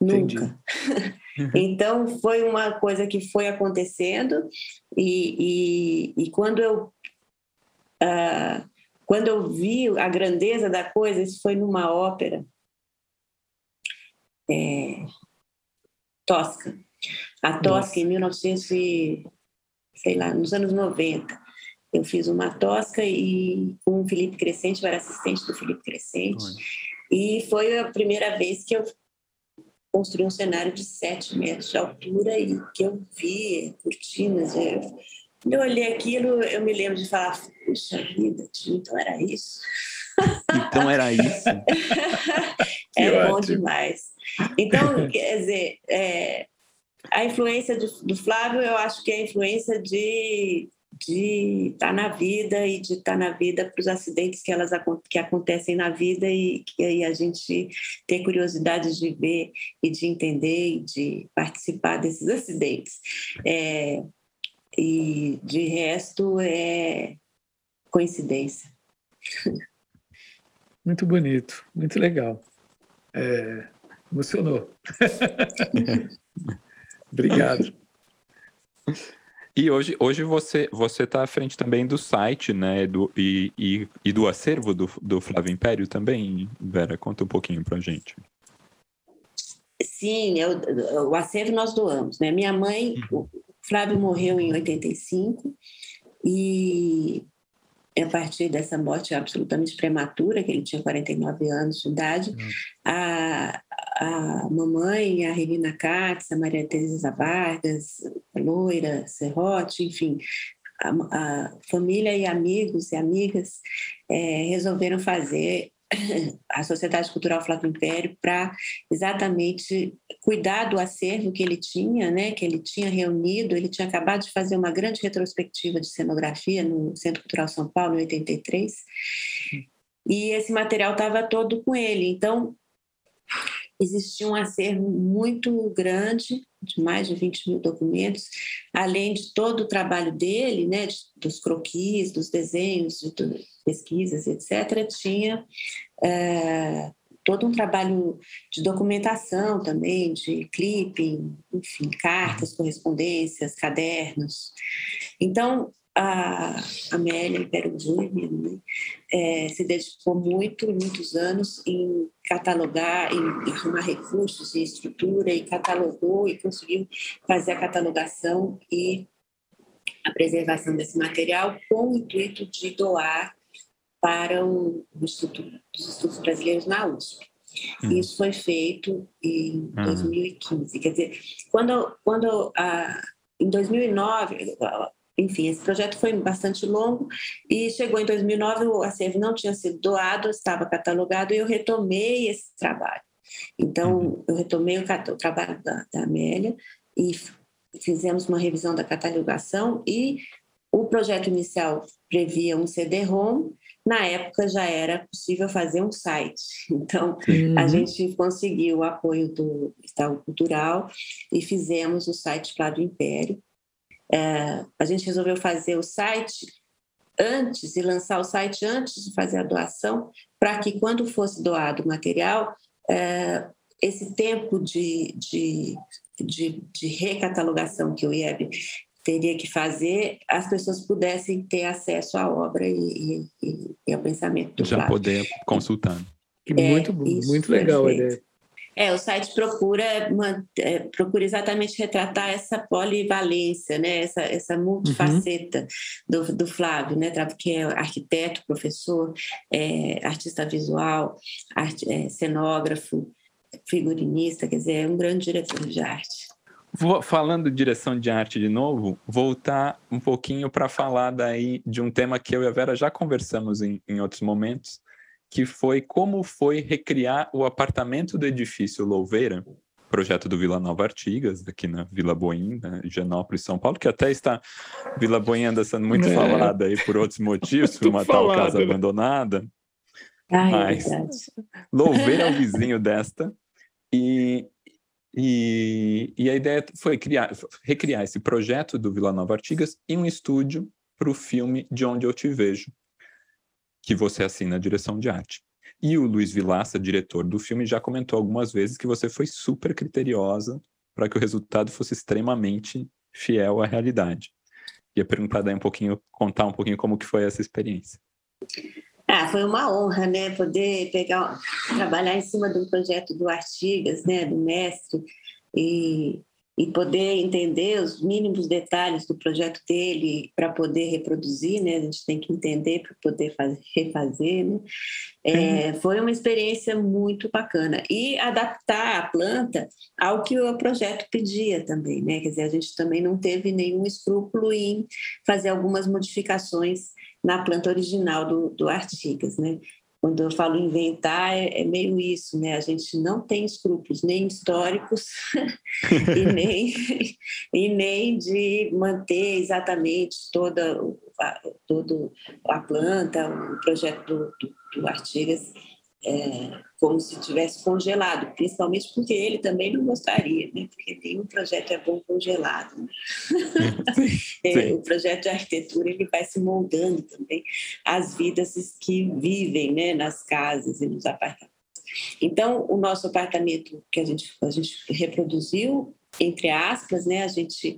Nunca. então, foi uma coisa que foi acontecendo, e, e, e quando eu. Uh, quando eu vi a grandeza da coisa, isso foi numa ópera é, Tosca. A Tosca, em 1900 e, sei lá, nos anos 90. Eu fiz uma Tosca e com o Felipe Crescente, eu era assistente do Felipe Crescente. E foi a primeira vez que eu construí um cenário de 7 metros de altura e que eu vi cortinas. Eu, quando eu olhei aquilo, eu me lembro de falar, puxa vida, então era isso. Então era isso. é bom demais. Então, quer dizer, é, a influência do, do, Flávio, eu acho que é a influência de de estar tá na vida e de estar tá na vida para os acidentes que elas que acontecem na vida e que aí a gente ter curiosidade de ver e de entender e de participar desses acidentes. É, e de resto é coincidência. Muito bonito, muito legal. É, emocionou. Obrigado. E hoje, hoje você você está à frente também do site, né, do, e, e, e, do acervo do, do Flávio Império também, Vera, conta um pouquinho para a gente. Sim, eu, o acervo nós doamos, né? Minha mãe, uhum. Flávio morreu em 85 e a partir dessa morte absolutamente prematura, que ele tinha 49 anos de idade, uhum. a, a mamãe, a Regina Katz, a Maria Teresa Vargas, a Loira, Serrote, enfim, a, a, família e amigos e amigas é, resolveram fazer a Sociedade Cultural Flávio Império para exatamente cuidar do acervo que ele tinha, né, que ele tinha reunido. Ele tinha acabado de fazer uma grande retrospectiva de cenografia no Centro Cultural São Paulo, em 83, e esse material estava todo com ele. Então, existia um acervo muito grande, de mais de 20 mil documentos, além de todo o trabalho dele, né, dos croquis, dos desenhos, de pesquisas, etc., tinha é, todo um trabalho de documentação também, de clipping, enfim, cartas, correspondências, cadernos. Então, a Amélia Júnior né, é, se dedicou muito, muitos anos em catalogar, em, arrumar recursos e estrutura, e catalogou e conseguiu fazer a catalogação e a preservação desse material com o intuito de doar para o, Instituto dos Estudos Brasileiros na USP. Hum. Isso foi feito em 2015. Hum. Quer dizer, quando, quando a, em 2009, enfim, esse projeto foi bastante longo e chegou em 2009, o acervo não tinha sido doado, estava catalogado e eu retomei esse trabalho. Então, uhum. eu retomei o, o trabalho da, da Amélia e fizemos uma revisão da catalogação e o projeto inicial previa um CD-ROM, na época já era possível fazer um site. Então, uhum. a gente conseguiu o apoio do Estado Cultural e fizemos o site Flávio Império, é, a gente resolveu fazer o site antes e lançar o site antes de fazer a doação, para que quando fosse doado o material, é, esse tempo de, de, de, de, recatalogação que o IEB teria que fazer, as pessoas pudessem ter acesso à obra e, e, e ao pensamento do Já poder consultar. É, muito, muito legal a ideia. É, o site procura, uma, é, procura exatamente retratar essa polivalência, né? essa, essa multifaceta uhum. do, do Flávio, né? que é arquiteto, professor, é, artista visual, art, é, cenógrafo, figurinista, quer dizer, é um grande diretor de arte. Vou, falando de direção de arte de novo, voltar um pouquinho para falar daí de um tema que eu e a Vera já conversamos em, em outros momentos, que foi como foi recriar o apartamento do edifício Louveira projeto do Vila Nova Artigas, aqui na Vila Boim, né, Genópolis, São Paulo, que até está, Vila Boim anda sendo muito é. falada aí por outros motivos, por uma tal casa abandonada. Ai, Mas é louver ao vizinho desta e, e, e, a ideia foi criar, recriar esse projeto do Vila Nova Artigas em um estúdio para o filme De Onde Eu Te Vejo, que você assina a direção de arte. E o Luiz Vilaça, diretor do filme, já comentou algumas vezes que você foi super criteriosa para que o resultado fosse extremamente fiel à realidade. Ia perguntar daí um pouquinho, contar um pouquinho como que foi essa experiência. Ah, foi uma honra, né, poder pegar, trabalhar em cima de um projeto do Artigas, né, do mestre, e e poder entender os mínimos detalhes do projeto dele para poder reproduzir, né? A gente tem que entender para poder fazer, refazer, né? É, uhum. Foi uma experiência muito bacana e adaptar a planta ao que o projeto pedia também, né? Quer dizer, a gente também não teve nenhum escrúpulo em fazer algumas modificações na planta original do, do Artigas, né? Quando eu falo inventar, é, é, meio isso, né? A gente não tem escrúpulos nem históricos e, nem, e nem de manter exatamente toda a, todo a planta, o projeto do, do, do Artigas é, como se tivesse congelado, principalmente porque ele também não gostaria, né? porque nenhum projeto é bom congelado. Né? é, o projeto de arquitetura ele vai se moldando também as vidas que vivem né, nas casas e nos apartamentos. Então, o nosso apartamento que a gente, a gente reproduziu, entre aspas, né, a gente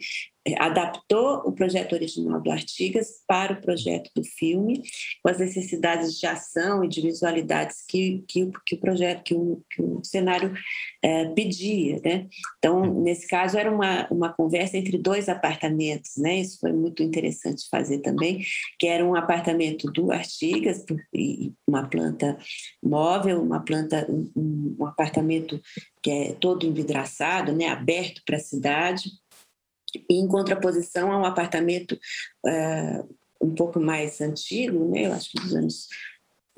adaptou o projeto original do Artigas para o projeto do filme, com as necessidades de ação e de visualidades que, que, que o projeto, que o, que o cenário é, pedia. Né? Então, nesse caso, era uma, uma conversa entre dois apartamentos, né? isso foi muito interessante fazer também, que era um apartamento do Artigas, uma planta móvel, uma planta, um, um apartamento que é todo envidraçado, né? aberto para a cidade, e em contraposição a um apartamento uh, um pouco mais antigo, né? eu acho que dos anos,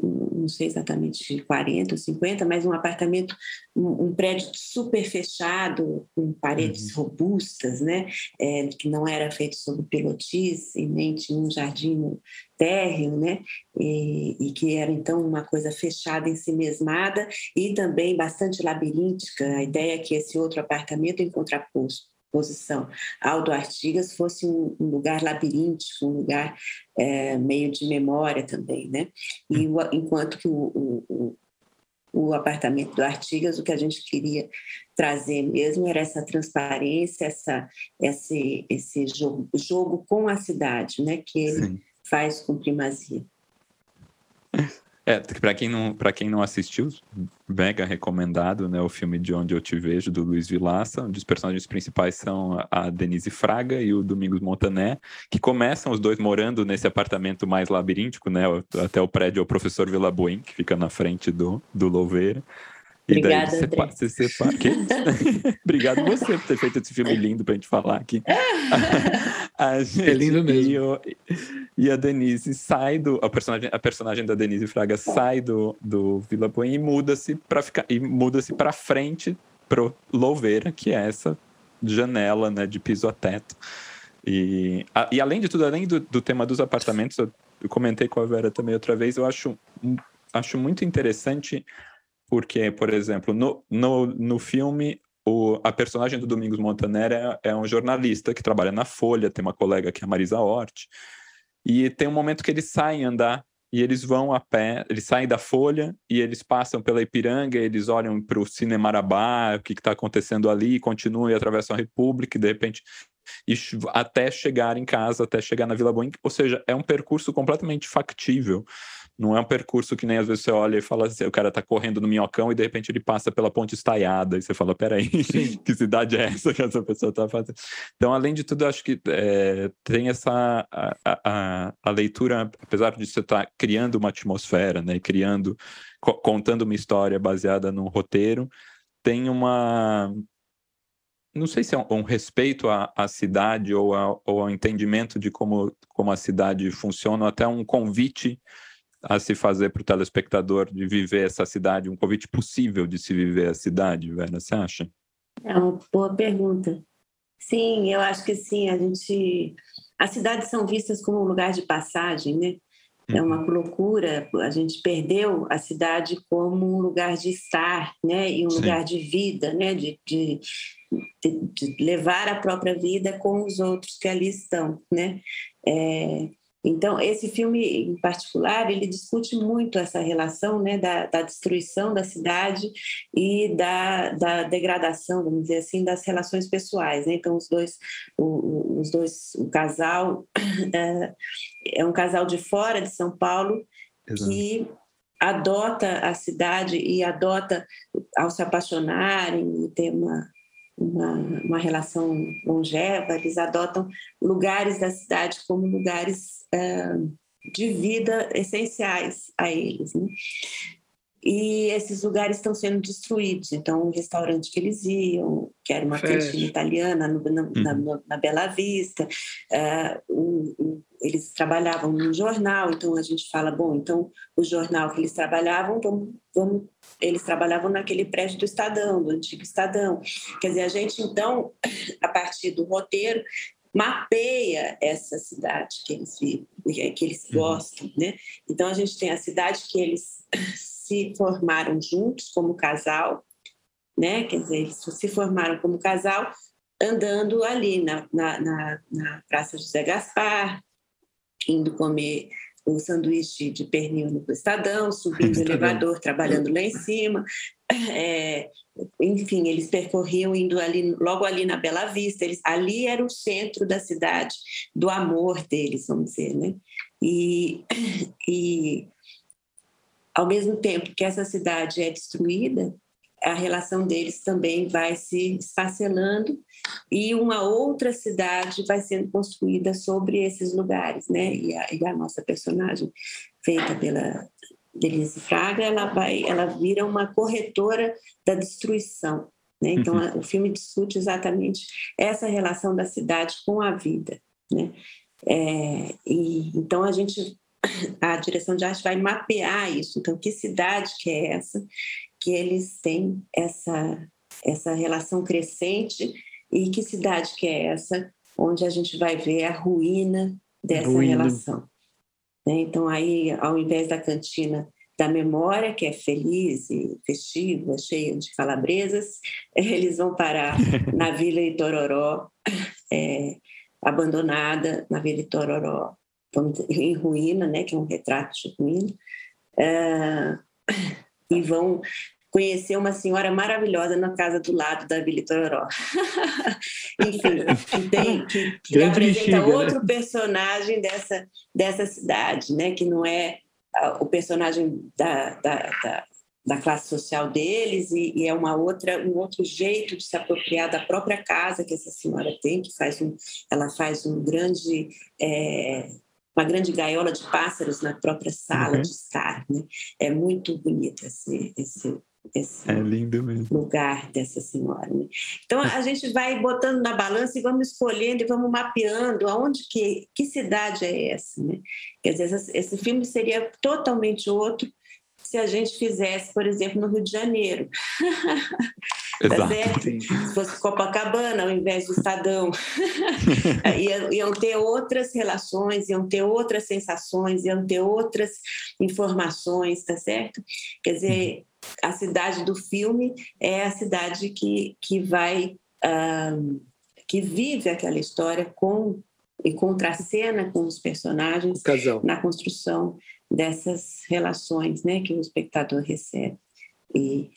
não sei exatamente 40 ou 50, mas um apartamento, um, um prédio super fechado, com paredes uhum. robustas, né? É, que não era feito sob pilotis e nem tinha um jardim térreo, né? E, e, que era então uma coisa fechada em si mesmada e também bastante labiríntica. A ideia é que esse outro apartamento em contraposto posição ao do Artigas fosse um, um lugar labiríntico, um lugar é, meio de memória também, né? E o, enquanto que o, o, o apartamento do Artigas, o que a gente queria trazer mesmo era essa transparência, essa, esse, esse jogo, jogo com a cidade, né? Que ele Sim. faz com primazia. É, para quem não para quem não assistiu, mega recomendado, né, o filme de onde eu te vejo do Luiz Vilaça, onde os personagens principais são a Denise Fraga e o Domingos Montané, que começam os dois morando nesse apartamento mais labiríntico, né, até o prédio é o professor Vila Boim, que fica na frente do do Louveira. E Obrigada, daí você, você separa. Que? Obrigado você por ter feito esse filme lindo pra gente falar aqui. a gente, é lindo mesmo. E, e, a Denise sai do. A personagem, a personagem da Denise Fraga sai do, do Vila Boim e muda-se para ficar. E muda-se para frente pro Louveira, que é essa janela né, de piso a teto. E, a, e além de tudo, além do, do tema dos apartamentos, eu, eu comentei com a Vera também outra vez, eu acho, acho muito interessante porque, por exemplo, no, no, no filme, o, a personagem do Domingos Montaner é, é, um jornalista que trabalha na Folha, tem uma colega que é a Marisa Hort, e tem um momento que eles saem andar e eles vão a pé, eles saem da Folha e eles passam pela Ipiranga, eles olham para o Cinemarabá, o que está acontecendo ali, continuam e atravessam a República, e de repente e até chegar em casa, até chegar na Vila Boim, ou seja, é um percurso completamente factível não é um percurso que nem às vezes você olha e fala assim, o cara tá correndo no minhocão e de repente ele passa pela ponte estaiada e você fala, peraí, que cidade é essa que essa pessoa tá fazendo? Então, além de tudo, acho que é, tem essa a, a, a, leitura, apesar de você estar tá criando uma atmosfera, né, criando, co contando uma história baseada num roteiro, tem uma não sei se é um, um respeito à, à cidade ou, a, ou ao entendimento de como, como a cidade funciona, ou até um convite a se fazer para o telespectador de viver essa cidade, um convite possível de se viver a cidade, Vera, você acha? É uma boa pergunta. Sim, eu acho que sim. A gente, as cidades são vistas como um lugar de passagem, né? É uma uhum. loucura. A gente perdeu a cidade como um lugar de estar, né? E um sim. lugar de vida, né? De, de, de, de, levar a própria vida com os outros que ali estão, né? É, então, esse filme em particular, ele discute muito essa relação né, da, da destruição da cidade e da, da, degradação, vamos dizer assim, das relações pessoais. Né? Então, os dois, o, os dois, o casal é, é, um casal de fora de São Paulo Exato. que adota a cidade e adota, ao se apaixonarem e ter uma uma, uma relação longeva, eles adotam lugares da cidade como lugares de vida essenciais a eles. Né? E esses lugares estão sendo destruídos. Então, o restaurante que eles iam, que era uma cantina italiana no, na, uhum. na, na, Bela Vista, uh, um, um, eles trabalhavam num jornal. Então, a gente fala, bom, então o jornal que eles trabalhavam, vamos, vamos, eles trabalhavam naquele prédio do Estadão, do antigo Estadão. Quer dizer, a gente, então, a partir do roteiro, mapeia essa cidade que eles vivem, que eles uhum. gostam, né? Então a gente tem a cidade que eles se formaram juntos como casal, né? Quer dizer, eles se formaram como casal andando ali na, na, na, na Praça José Gaspar, indo comer o sanduíche de pernil no Estadão, subindo o elevador, trabalhando lá em cima. É, enfim, eles percorriam indo ali, logo ali na Bela Vista. Eles, ali era o centro da cidade, do amor deles, vamos dizer, né? E, e ao mesmo tempo que essa cidade é destruída, a relação deles também vai se esfacelando e uma outra cidade vai sendo construída sobre esses lugares, né? E a, e a nossa personagem, feita pela Denise Fraga, ela vai, ela vira uma corretora da destruição, né? Então uhum. o filme discute exatamente essa relação da cidade com a vida, né? É, e então a gente a direção de arte vai mapear isso. Então, que cidade que é essa que eles têm essa essa relação crescente e que cidade que é essa onde a gente vai ver a ruína dessa ruína. relação. Né? Então, aí, ao invés da cantina da memória, que é feliz e festiva, cheia de calabresas, eles vão parar na Vila Itororó, é, abandonada na Vila Itororó, em ruína, né, que é um retrato de ruína, é, e vão conhecer uma senhora maravilhosa na casa do lado da Vila Tororó. Enfim, que, tem, que, que apresenta né? outro né? personagem dessa, dessa cidade, né, que não é o personagem da, da, da da classe social deles e, e, é uma outra um outro jeito de se apropriar da própria casa que essa senhora tem que faz um ela faz um grande é, uma grande gaiola de pássaros na própria sala uhum. de estar. Né? É muito bonito esse, esse, esse é lugar dessa senhora. Né? Então a gente vai botando na balança e vamos escolhendo e vamos mapeando aonde que, que cidade é essa. Né? Quer dizer, esse, esse filme seria totalmente outro se a gente fizesse, por exemplo, no Rio de Janeiro. Tá Exato. Se fosse Copacabana ao invés do Estadão. iam ter outras relações, iam ter outras sensações, iam ter outras informações, tá certo? Quer dizer, a cidade do filme é a cidade que, que vai. Um, que vive aquela história com e contracena com os personagens na construção dessas relações né, que o espectador recebe e,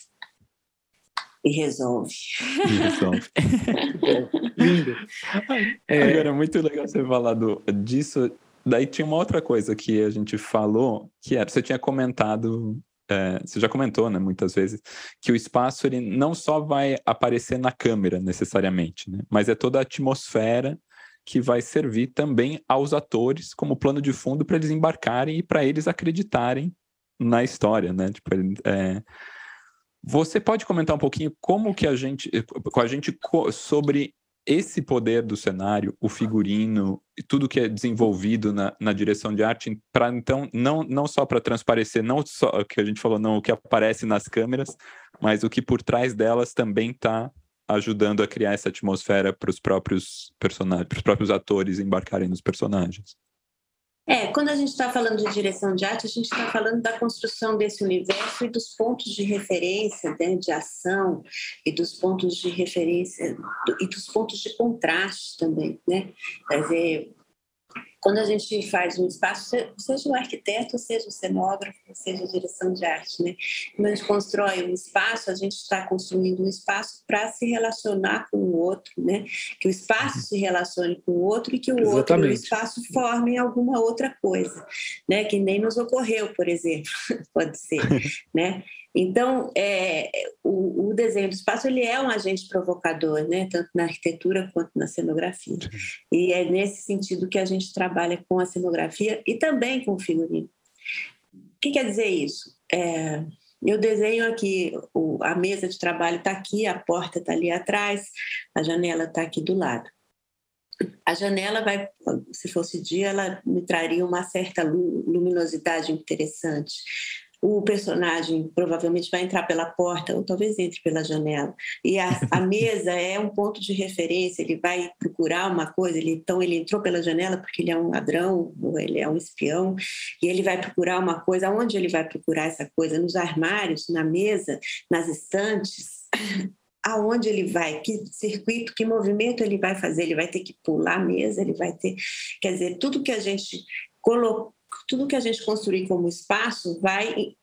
e resolve. E resolve. Lindo. É... Agora, muito legal você falar do, disso. Daí tinha uma outra coisa que a gente falou, que era, você tinha comentado é, você já comentou, né, muitas vezes, que o espaço ele não só vai aparecer na câmera necessariamente, né, mas é toda a atmosfera que vai servir também aos atores como plano de fundo para eles embarcarem e para eles acreditarem na história, né? Tipo, é... Você pode comentar um pouquinho como que a gente, com a gente sobre esse poder do cenário, o figurino e tudo que é desenvolvido na, na direção de arte, para então não, não só para transparecer, não só o que a gente falou, não o que aparece nas câmeras, mas o que por trás delas também está ajudando a criar essa atmosfera para os próprios personagens, para os próprios atores embarcarem nos personagens. É, quando a gente está falando de direção de arte, a gente está falando da construção desse universo e dos pontos de referência né, de ação e dos pontos de referência e dos pontos de contraste também, né? Quer dizer, quando a gente faz um espaço, seja o arquiteto, seja o cenógrafo, seja direção de arte, né? Quando a gente constrói um espaço, a gente está construindo um espaço para se relacionar com o outro, né? Que o espaço se relacione com o outro e que o Exatamente. outro e o espaço formem alguma outra coisa, né? Que nem nos ocorreu, por exemplo, pode ser, né? Então, é, o, o, desenho do espaço ele é um agente provocador, né? tanto na arquitetura quanto na cenografia. E é nesse sentido que a gente trabalha com a cenografia e também com o figurino. O que quer dizer isso? É, eu desenho aqui, o, a mesa de trabalho está aqui, a porta está ali atrás, a janela está aqui do lado. A janela vai, se fosse dia, ela me traria uma certa luminosidade interessante o personagem provavelmente vai entrar pela porta ou talvez entre pela janela. E a, a mesa é um ponto de referência, ele vai procurar uma coisa, ele, então ele entrou pela janela porque ele é um ladrão, ou ele é um espião, e ele vai procurar uma coisa, onde ele vai procurar essa coisa? Nos armários, na mesa, nas estantes? aonde ele vai, que circuito, que movimento ele vai fazer, ele vai ter que pular a mesa, ele vai ter, quer dizer, tudo que a gente colocou tudo que a gente construir como espaço vai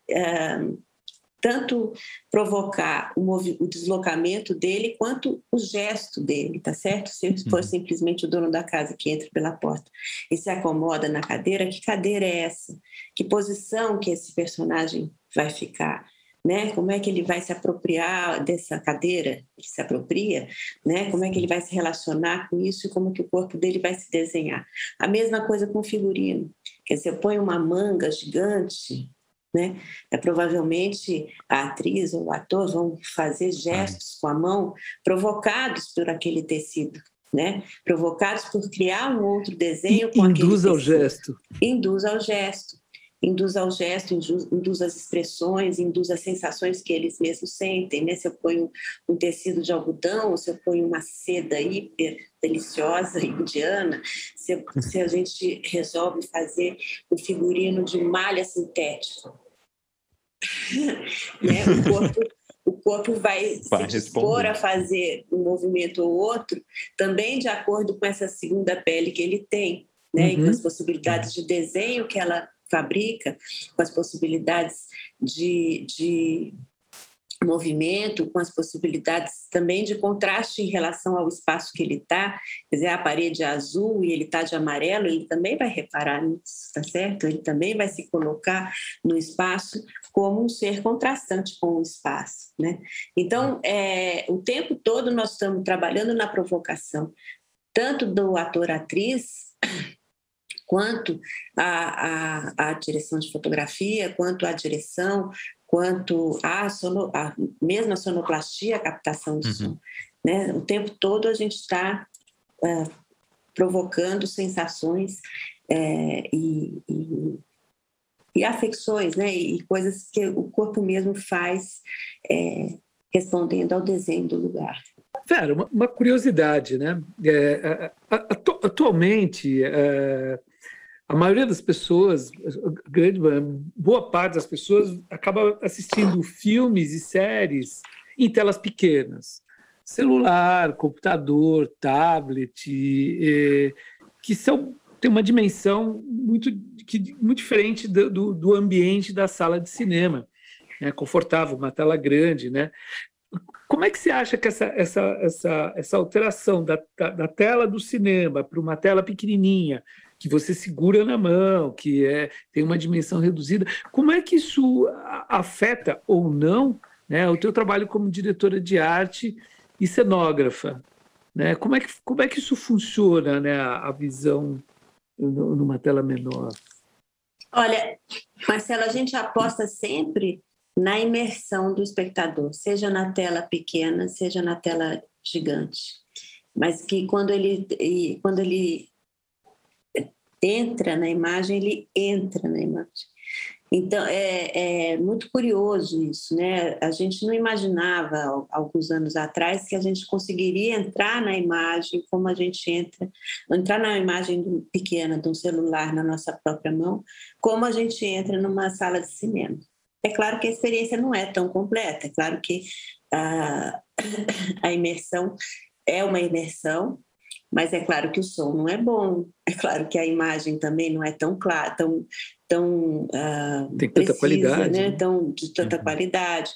tanto provocar o, o, deslocamento dele quanto o gesto dele, tá certo? Se for uhum. simplesmente o dono da casa que entra pela porta e se acomoda na cadeira, que cadeira é essa? Que posição que esse personagem vai ficar? Né? Como é que ele vai se apropriar dessa cadeira? Ele se apropria, né? Como é que ele vai se relacionar com isso e como que o corpo dele vai se desenhar? A mesma coisa com o figurino. Quer dizer, põe uma manga gigante, né? É, provavelmente a atriz ou o ator vão fazer gestos com a mão provocados por aquele tecido, né? Provocados por criar um outro desenho com Induz ao gesto. Induz ao gesto induz ao gesto, induz as expressões, induz as sensações que eles mesmos sentem, né? Se eu ponho um tecido de algodão, se eu ponho uma seda hiper deliciosa indiana, se, se a gente resolve fazer um figurino de malha sintética, né? O corpo o corpo vai, vai se dispor a fazer um movimento ou outro, também de acordo com essa segunda pele que ele tem, né? Uhum. E com as possibilidades de desenho que ela fabrica, com as possibilidades de, de movimento, com as possibilidades também de contraste em relação ao espaço que ele está. Quer dizer, a parede é azul e ele está de amarelo, ele também vai reparar nisso, tá certo? Ele também vai se colocar no espaço como um ser contrastante com o espaço, né? Então, é, o tempo todo nós estamos trabalhando na provocação, tanto do ator-atriz quanto a, a, a direção de fotografia, quanto a direção, quanto a, sono, a mesma sonoplastia, a captação de uhum. som. Né? O tempo todo a gente está uh, provocando sensações é, e, e, e, afecções, né? E coisas que o corpo mesmo faz é, respondendo ao desenho do lugar. Vera, uma, uma curiosidade, né? É, atualmente, é, a maioria das pessoas, grande, boa parte das pessoas acaba assistindo filmes e séries em telas pequenas, celular, computador, tablet, que são tem uma dimensão muito, que, muito diferente do, do, do ambiente da sala de cinema, né? confortável, uma tela grande, né? Como é que você acha que essa, essa, essa, essa alteração da, da, da tela do cinema para uma tela pequenininha que você segura na mão, que é, tem uma dimensão reduzida. Como é que isso afeta ou não né, o teu trabalho como diretora de arte e cenógrafa? Né? Como, é que, como é que isso funciona, né, a visão numa tela menor? Olha, Marcelo, a gente aposta sempre na imersão do espectador, seja na tela pequena, seja na tela gigante. Mas que quando ele, quando ele entra na imagem, ele entra na imagem. Então, é, é, muito curioso isso, né? A gente não imaginava, alguns anos atrás, que a gente conseguiria entrar na imagem como a gente entra, entrar na imagem pequena de um celular na nossa própria mão, como a gente entra numa sala de cinema. É claro que a experiência não é tão completa, é claro que a, a imersão é uma imersão, mas é claro que o som não é bom, é claro que a imagem também não é tão clara, tão, tão uh, Tem tanta precisa, qualidade, né? né? Tão, de tanta uhum. qualidade.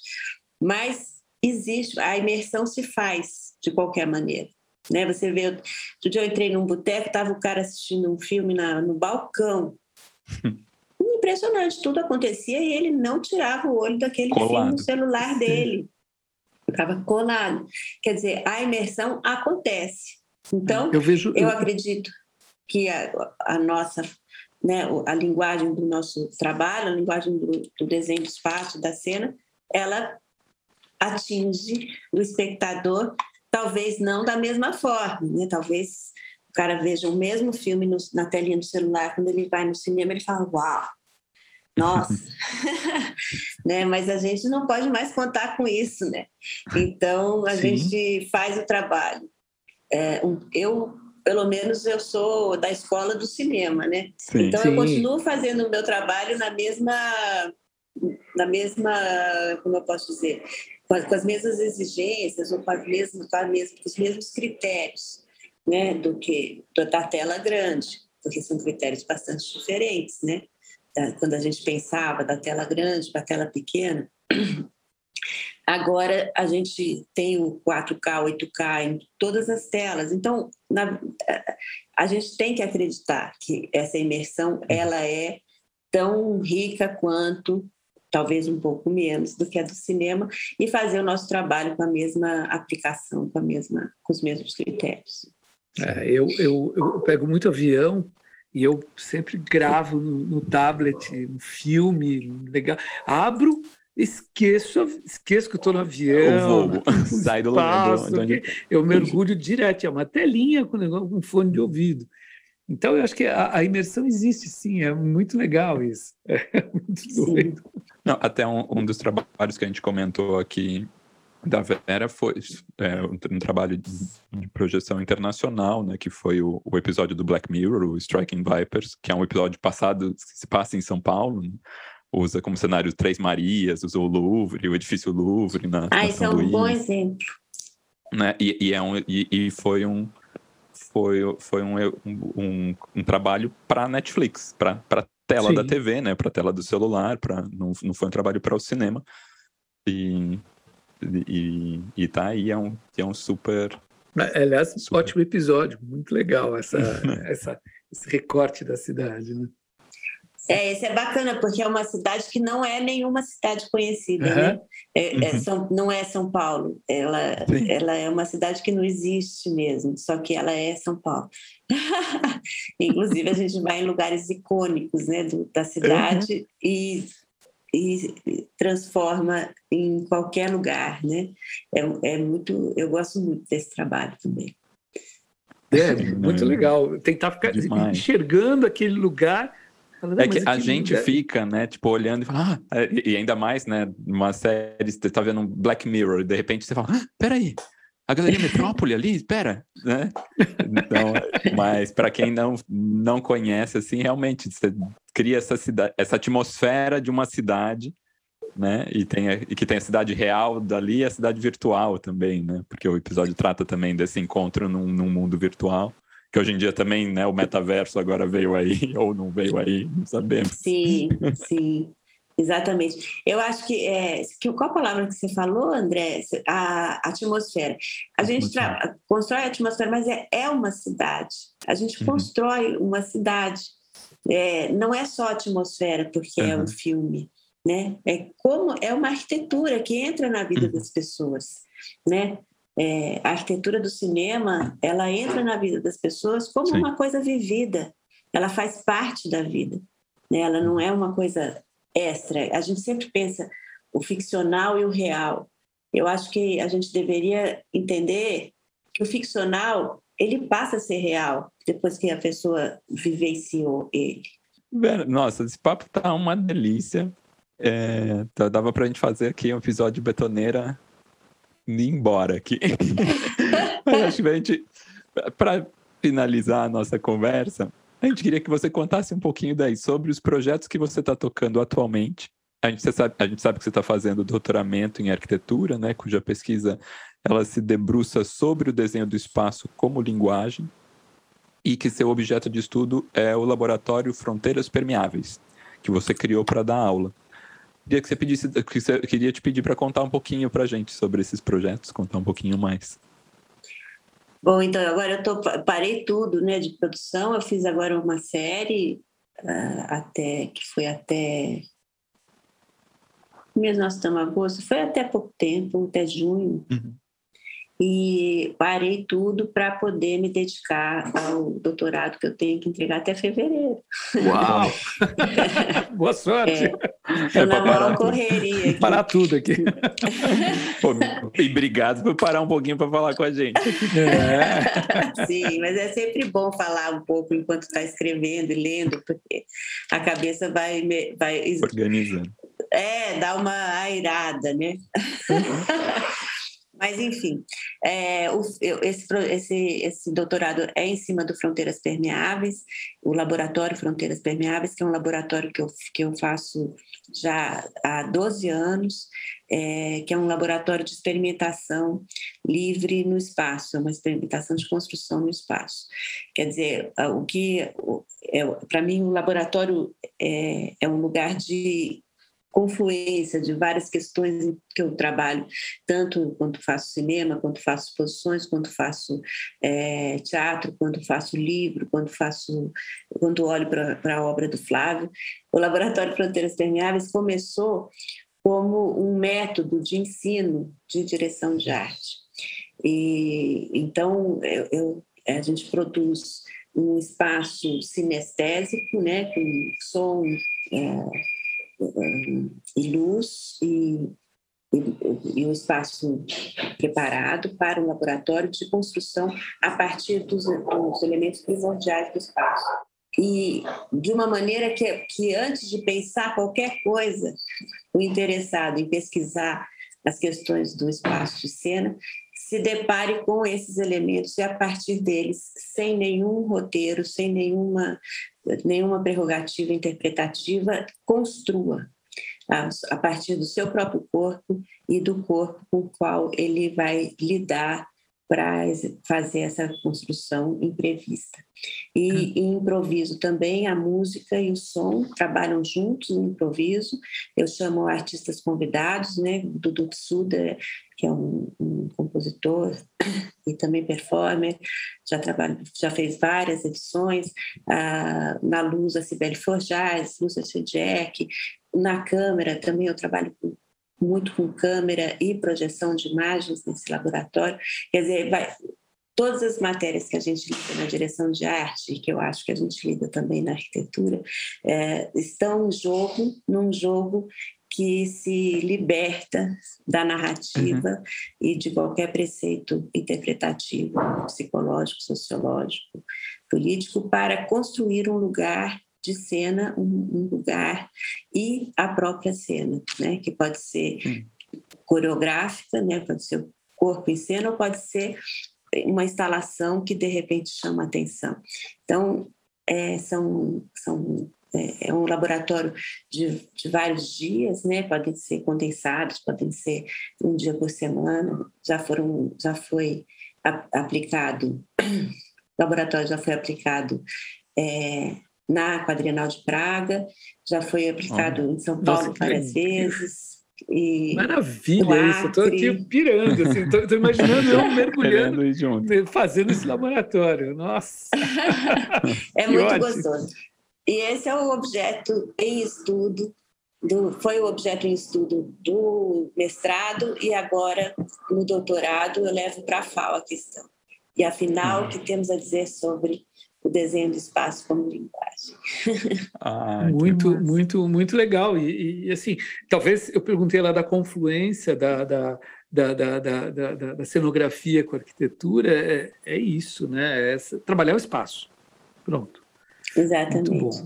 Mas existe, a imersão se faz de qualquer maneira. Né? Você vê, outro dia eu entrei num boteco, estava o cara assistindo um filme na, no balcão. Impressionante, tudo acontecia e ele não tirava o olho daquele colado. filme no celular dele. Ficava colado. Quer dizer, a imersão acontece. Então, eu, vejo... eu acredito que a, a nossa, né, a linguagem do nosso trabalho, a linguagem do, do desenho de espaço, da cena, ela atinge o espectador, talvez não da mesma forma, né? Talvez o cara veja o mesmo filme no, na telinha do celular, quando ele vai no cinema, ele fala, uau, nossa, né? Mas a gente não pode mais contar com isso, né? Então a Sim. gente faz o trabalho é, um, eu, pelo menos, eu sou da escola do cinema, né? Sim, então sim. eu continuo fazendo o meu trabalho na mesma, na mesma, como eu posso dizer, com as, com as mesmas exigências ou com, as mesmas, com, as mesmas, com os mesmos critérios, né? Do que da tela grande, porque são critérios bastante diferentes, né? Quando a gente pensava da tela grande para a tela pequena, Agora a gente tem o 4K, 8K em todas as telas. Então, na, a gente tem que acreditar que essa imersão ela é tão rica quanto, talvez um pouco menos do que a do cinema, e fazer o nosso trabalho com a mesma aplicação, com, a mesma, com os mesmos critérios. É, eu, eu, eu pego muito avião e eu sempre gravo no, no tablet um filme legal. Abro esqueço, esqueço que estou no avião. O voo sai do lugar. Do, onde... Eu mergulho direto, é uma telinha com um fone de ouvido. Então, eu acho que a, a, imersão existe sim, é muito legal isso. É muito doido. Não, até um, um, dos trabalhos que a gente comentou aqui da Vera foi é, um, trabalho de, de, projeção internacional, né, que foi o, o, episódio do Black Mirror, o Striking Vipers, que é um episódio passado que se passa em São Paulo, né? Usa como cenário Três Marias, usou o Louvre, o edifício Louvre na. Ah, isso é um bom exemplo. Né? E, e, é um, e, e foi um foi, foi um, um, um trabalho para Netflix, para tela Sim. da TV, né? Para tela do celular, para não, não foi um trabalho para o cinema. E, e, e tá aí, é um, é um super. Aliás, super... ótimo episódio, muito legal essa, essa, esse recorte da cidade, né? É, esse é bacana, porque é uma cidade que não é nenhuma cidade conhecida, uhum. né? É, é uhum. São, não é São Paulo, ela, ela é uma cidade que não existe mesmo, só que ela é São Paulo. Inclusive, a gente vai em lugares icônicos né, do, da cidade uhum. e, e transforma em qualquer lugar, né? É, é muito, eu gosto muito desse trabalho também. É, muito legal. Tentar ficar Demais. enxergando aquele lugar é que a gente fica, né, tipo, olhando e fala, ah, é, e ainda mais, né, numa série, você tá vendo um Black Mirror, de repente você fala, ah, peraí, a Galeria Metrópole ali, espera, né? Então, mas para quem não, não conhece, assim, realmente, você cria essa, cidade, essa atmosfera de uma cidade, né? E, tem a, e que tem a cidade real dali e a cidade virtual também, né? Porque o episódio trata também desse encontro num, num mundo virtual que hoje em dia também, né, o metaverso agora veio aí, ou não veio aí, não sabemos. Sim, sim. Exatamente. Eu acho que, é, que qual a palavra que você falou, André? A atmosfera. A gente constrói a atmosfera, mas é, é uma cidade. A gente uhum. constrói uma cidade. É, não é só atmosfera, porque uhum. é um uhum. filme, né? É como é uma arquitetura que entra na vida uhum. das pessoas, né? É, a arquitetura do cinema ela entra na vida das pessoas como Sim. uma coisa vivida ela faz parte da vida né? ela não é uma coisa extra a gente sempre pensa o ficcional e o real eu acho que a gente deveria entender que o ficcional ele passa a ser real depois que a pessoa vivenciou ele Nossa, esse papo tá uma delícia. É, dava pra gente fazer aqui um episódio betoneira ir embora aqui. Mas acho que a gente, para finalizar a nossa conversa, a gente queria que você contasse um pouquinho daí sobre os projetos que você está tocando atualmente. A gente, sabe, a gente sabe que você está fazendo doutoramento em arquitetura, né, cuja pesquisa ela se debruça sobre o desenho do espaço como linguagem e que seu objeto de estudo é o laboratório Fronteiras Permeáveis, que você criou para dar aula. Queria que você pedisse, que você, queria te pedir para contar um pouquinho para a gente sobre esses projetos, contar um pouquinho mais. Bom, então agora eu tô, parei tudo, né, de produção. Eu fiz agora uma série uh, até que foi até mês nós estamos agosto, foi até pouco tempo, até junho. Uhum e parei tudo para poder me dedicar ao doutorado que eu tenho que entregar até fevereiro. Uau! Boa sorte! É, é na maior correria. Aqui. Parar tudo aqui. Pô, e obrigado por parar um pouquinho para falar com a gente. É. Sim, mas é sempre bom falar um pouco enquanto está escrevendo e lendo, porque a cabeça vai... vai Organizando. É, dá uma airada, né? Mas, enfim, é, o, esse, esse, esse doutorado é em cima do Fronteiras Permeáveis, o Laboratório Fronteiras Permeáveis, que é um laboratório que eu, que eu faço já há 12 anos, é, que é um laboratório de experimentação livre no espaço, é uma experimentação de construção no espaço. Quer dizer, o que, é, para mim, o laboratório é, é um lugar de confluência de várias questões que eu trabalho, tanto quanto faço cinema, quanto faço exposições, quanto faço é, teatro, quanto faço livro, quanto faço, quando olho para a obra do Flávio. O Laboratório Fronteiras Permeáveis começou como um método de ensino de direção de arte. E então eu, eu a gente produz um espaço sinestésico, né, com som é, e luz e, e, e um espaço preparado para um laboratório de construção a partir dos, dos elementos primordiais do espaço. E de uma maneira que, que antes de pensar qualquer coisa, o interessado em pesquisar as questões do espaço de cena se depare com esses elementos e a partir deles, sem nenhum roteiro, sem nenhuma nenhuma prerrogativa interpretativa, construa a, partir do seu próprio corpo e do corpo com o qual ele vai lidar para fazer essa construção imprevista. E hum. em improviso também a música e o som trabalham juntos no improviso. Eu chamo artistas convidados, né? Dudu Tsuda, que é um, um, compositor e também performer, já trabalha, já fez várias edições. Ah, na luz a Sibeli Forjaz, Lúcia Jack. Na câmera também eu trabalho com muito com câmera e projeção de imagens nesse laboratório. Quer dizer, vai, todas as matérias que a gente lida na direção de arte, que eu acho que a gente lida também na arquitetura, é, estão em jogo, num jogo que se liberta da narrativa uhum. e de qualquer preceito interpretativo, psicológico, sociológico, político, para construir um lugar de cena, um, um lugar e a própria cena, né? que pode ser coreográfica, né? pode ser o corpo em cena ou pode ser uma instalação que de repente chama atenção. Então, é, são, são é, é um laboratório de, de, vários dias, né? Podem ser condensados, podem ser um dia por semana. Já foram, já foi a, aplicado. O laboratório já foi aplicado é, na Quadrienal de Praga, já foi aplicado em São Paulo nossa, várias vezes. E Maravilha isso, estou aqui pirando, estou assim, imaginando eu mergulhando, fazendo esse laboratório. Nossa! é muito ótimo. gostoso. E esse é o objeto em estudo, do, foi o objeto em estudo do mestrado e agora no doutorado eu levo para a FAO a questão. E afinal, o que temos a dizer sobre o desenho do espaço como linguagem. Ah, muito, muito, muito legal. E, e, assim, talvez eu perguntei lá da confluência da, da, da, da, da, da, da cenografia com a arquitetura, é, é isso, né? É trabalhar o espaço. Pronto. Exatamente. Muito bom.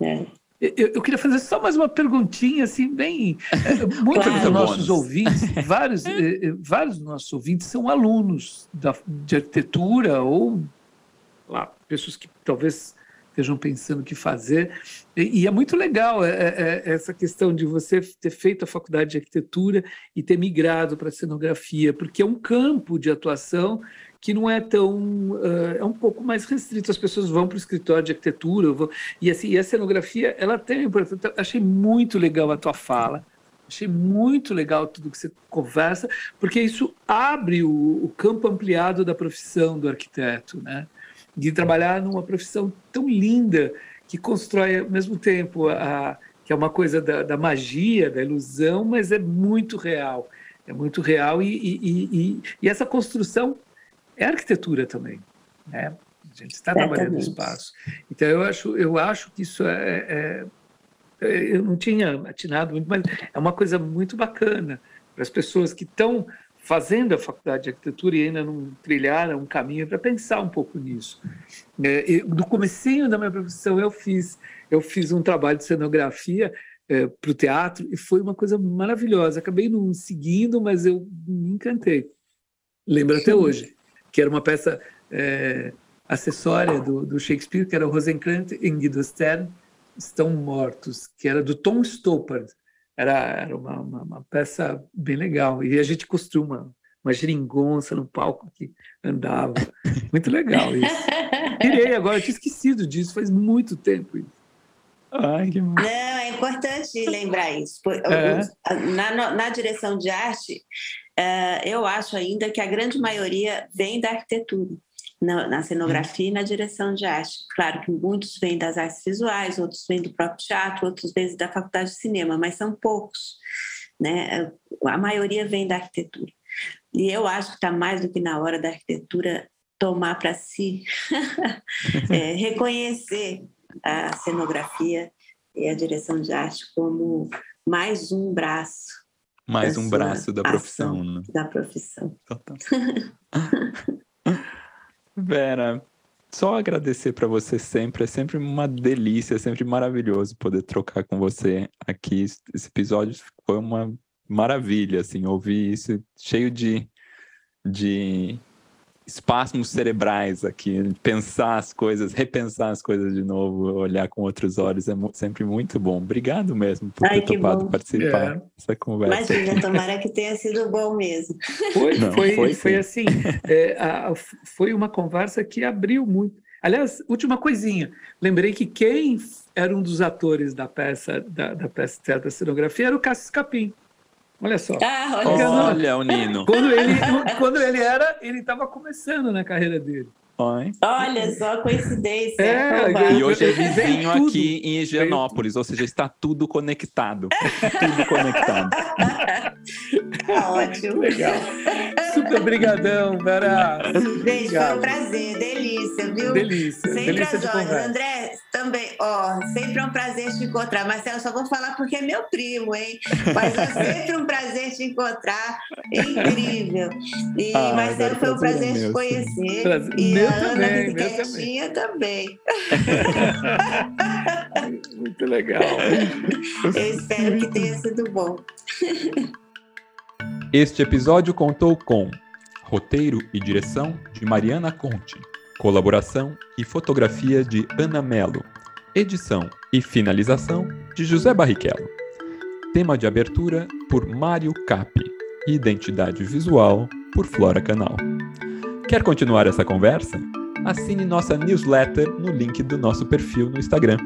É. Eu, eu, queria fazer só mais uma perguntinha, assim, bem. É, muitos claro. dos nossos ouvintes, vários, eh, eh, vários dos nossos ouvintes são alunos da, de arquitetura ou lá, pessoas que talvez estejam pensando o que fazer. E, e é muito legal é, é, é, essa questão de você ter feito a faculdade de arquitetura e ter migrado para a cenografia, porque é um campo de atuação que não é tão uh, é um pouco mais restrito. As pessoas vão para o escritório de arquitetura vou, e assim e a cenografia ela tem importância. Achei muito legal a tua fala achei muito legal tudo que você conversa porque isso abre o, o campo ampliado da profissão do arquiteto né? De trabalhar numa profissão tão linda que constrói ao mesmo tempo a, que é uma coisa da, da magia, da ilusão, mas é muito real. É muito real e, e, e, e essa construção é arquitetura também. Né? A gente está trabalhando no espaço. Então, eu acho, eu acho que isso é, é, é Eu não tinha atinado muito, mas é uma coisa muito bacana para as pessoas que estão fazendo a faculdade de arquitetura e ainda não trilharam um caminho para pensar um pouco nisso. É, do comecinho da minha profissão eu fiz eu fiz um trabalho de cenografia é, para o teatro e foi uma coisa maravilhosa. Acabei não seguindo, mas eu me encantei. Lembro Sim. até hoje que era uma peça é, acessória do, do, Shakespeare, que era o Rosencrantz e Guido Stern estão mortos, que era do Tom Stoppard era, era uma, uma, uma, peça bem legal. E a gente costuma uma geringonça no palco que andava. Muito legal isso. Pirei agora, eu tinha esquecido disso, faz muito tempo isso. Ai, que Não, é importante lembrar isso. É. Na, na direção de arte, eu acho ainda que a grande maioria vem da arquitetura na, na cenografia e na direção de arte. Claro que muitos vêm das artes visuais, outros vêm do próprio teatro, outros vêm da faculdade de cinema, mas são poucos. Né? A maioria vem da arquitetura. E eu acho que está mais do que na hora da arquitetura tomar para si, é, reconhecer a cenografia e a direção de arte como mais um braço. Mais um braço da profissão. Né? Da profissão. Total. Vera, só agradecer para você sempre. É sempre uma delícia, é sempre maravilhoso poder trocar com você aqui. Esse episódio foi uma maravilha, assim, ouvir isso cheio de, de espasmos cerebrais aqui, pensar as coisas, repensar as coisas de novo, olhar com outros olhos, é sempre muito bom. Obrigado mesmo por Ai, ter topado bom. participar é. dessa conversa. Imagina, tomara que tenha sido bom mesmo. Foi, Não, foi, foi, foi assim, é, a, foi uma conversa que abriu muito. Aliás, última coisinha, lembrei que quem era um dos atores da peça, da, da peça de teatro da cenografia era o Cássio Capim. Olha só. Ah, olha, olha o Nino. Quando ele, quando ele era, ele estava começando na carreira dele. Oi. Olha só, coincidência. É, e hoje é vizinho aqui em Higienópolis, ou seja, está tudo conectado. tudo conectado. Tá ótimo. Legal. Super brigadão, Vera. Gente, foi um prazer, delícia, viu? Delícia. Sempre delícia as horas. André, também, ó, sempre é um prazer te encontrar. Marcelo, só vou falar porque é meu primo, hein? Mas é sempre um prazer te encontrar. Incrível. E ah, Marcelo, foi um prazer é te conhecer. Prazer. E meu a Ana também, quietinha também. Muito legal. Eu espero que tenha sido bom. Este episódio contou com roteiro e direção de Mariana Conte, colaboração e fotografia de Ana Melo, edição e finalização de José Barrichello. Tema de abertura por Mário Capi e identidade visual por Flora Canal. Quer continuar essa conversa? Assine nossa newsletter no link do nosso perfil no Instagram,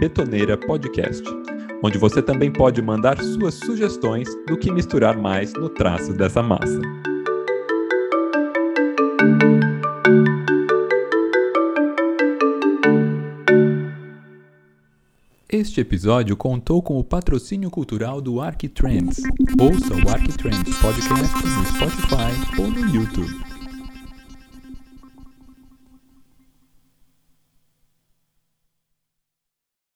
betoneirapodcast onde você também pode mandar suas sugestões do que misturar mais no traço dessa massa. Este episódio contou com o patrocínio cultural do Arquitrends. Ouça o Arquitrends Podcast no Spotify ou no YouTube.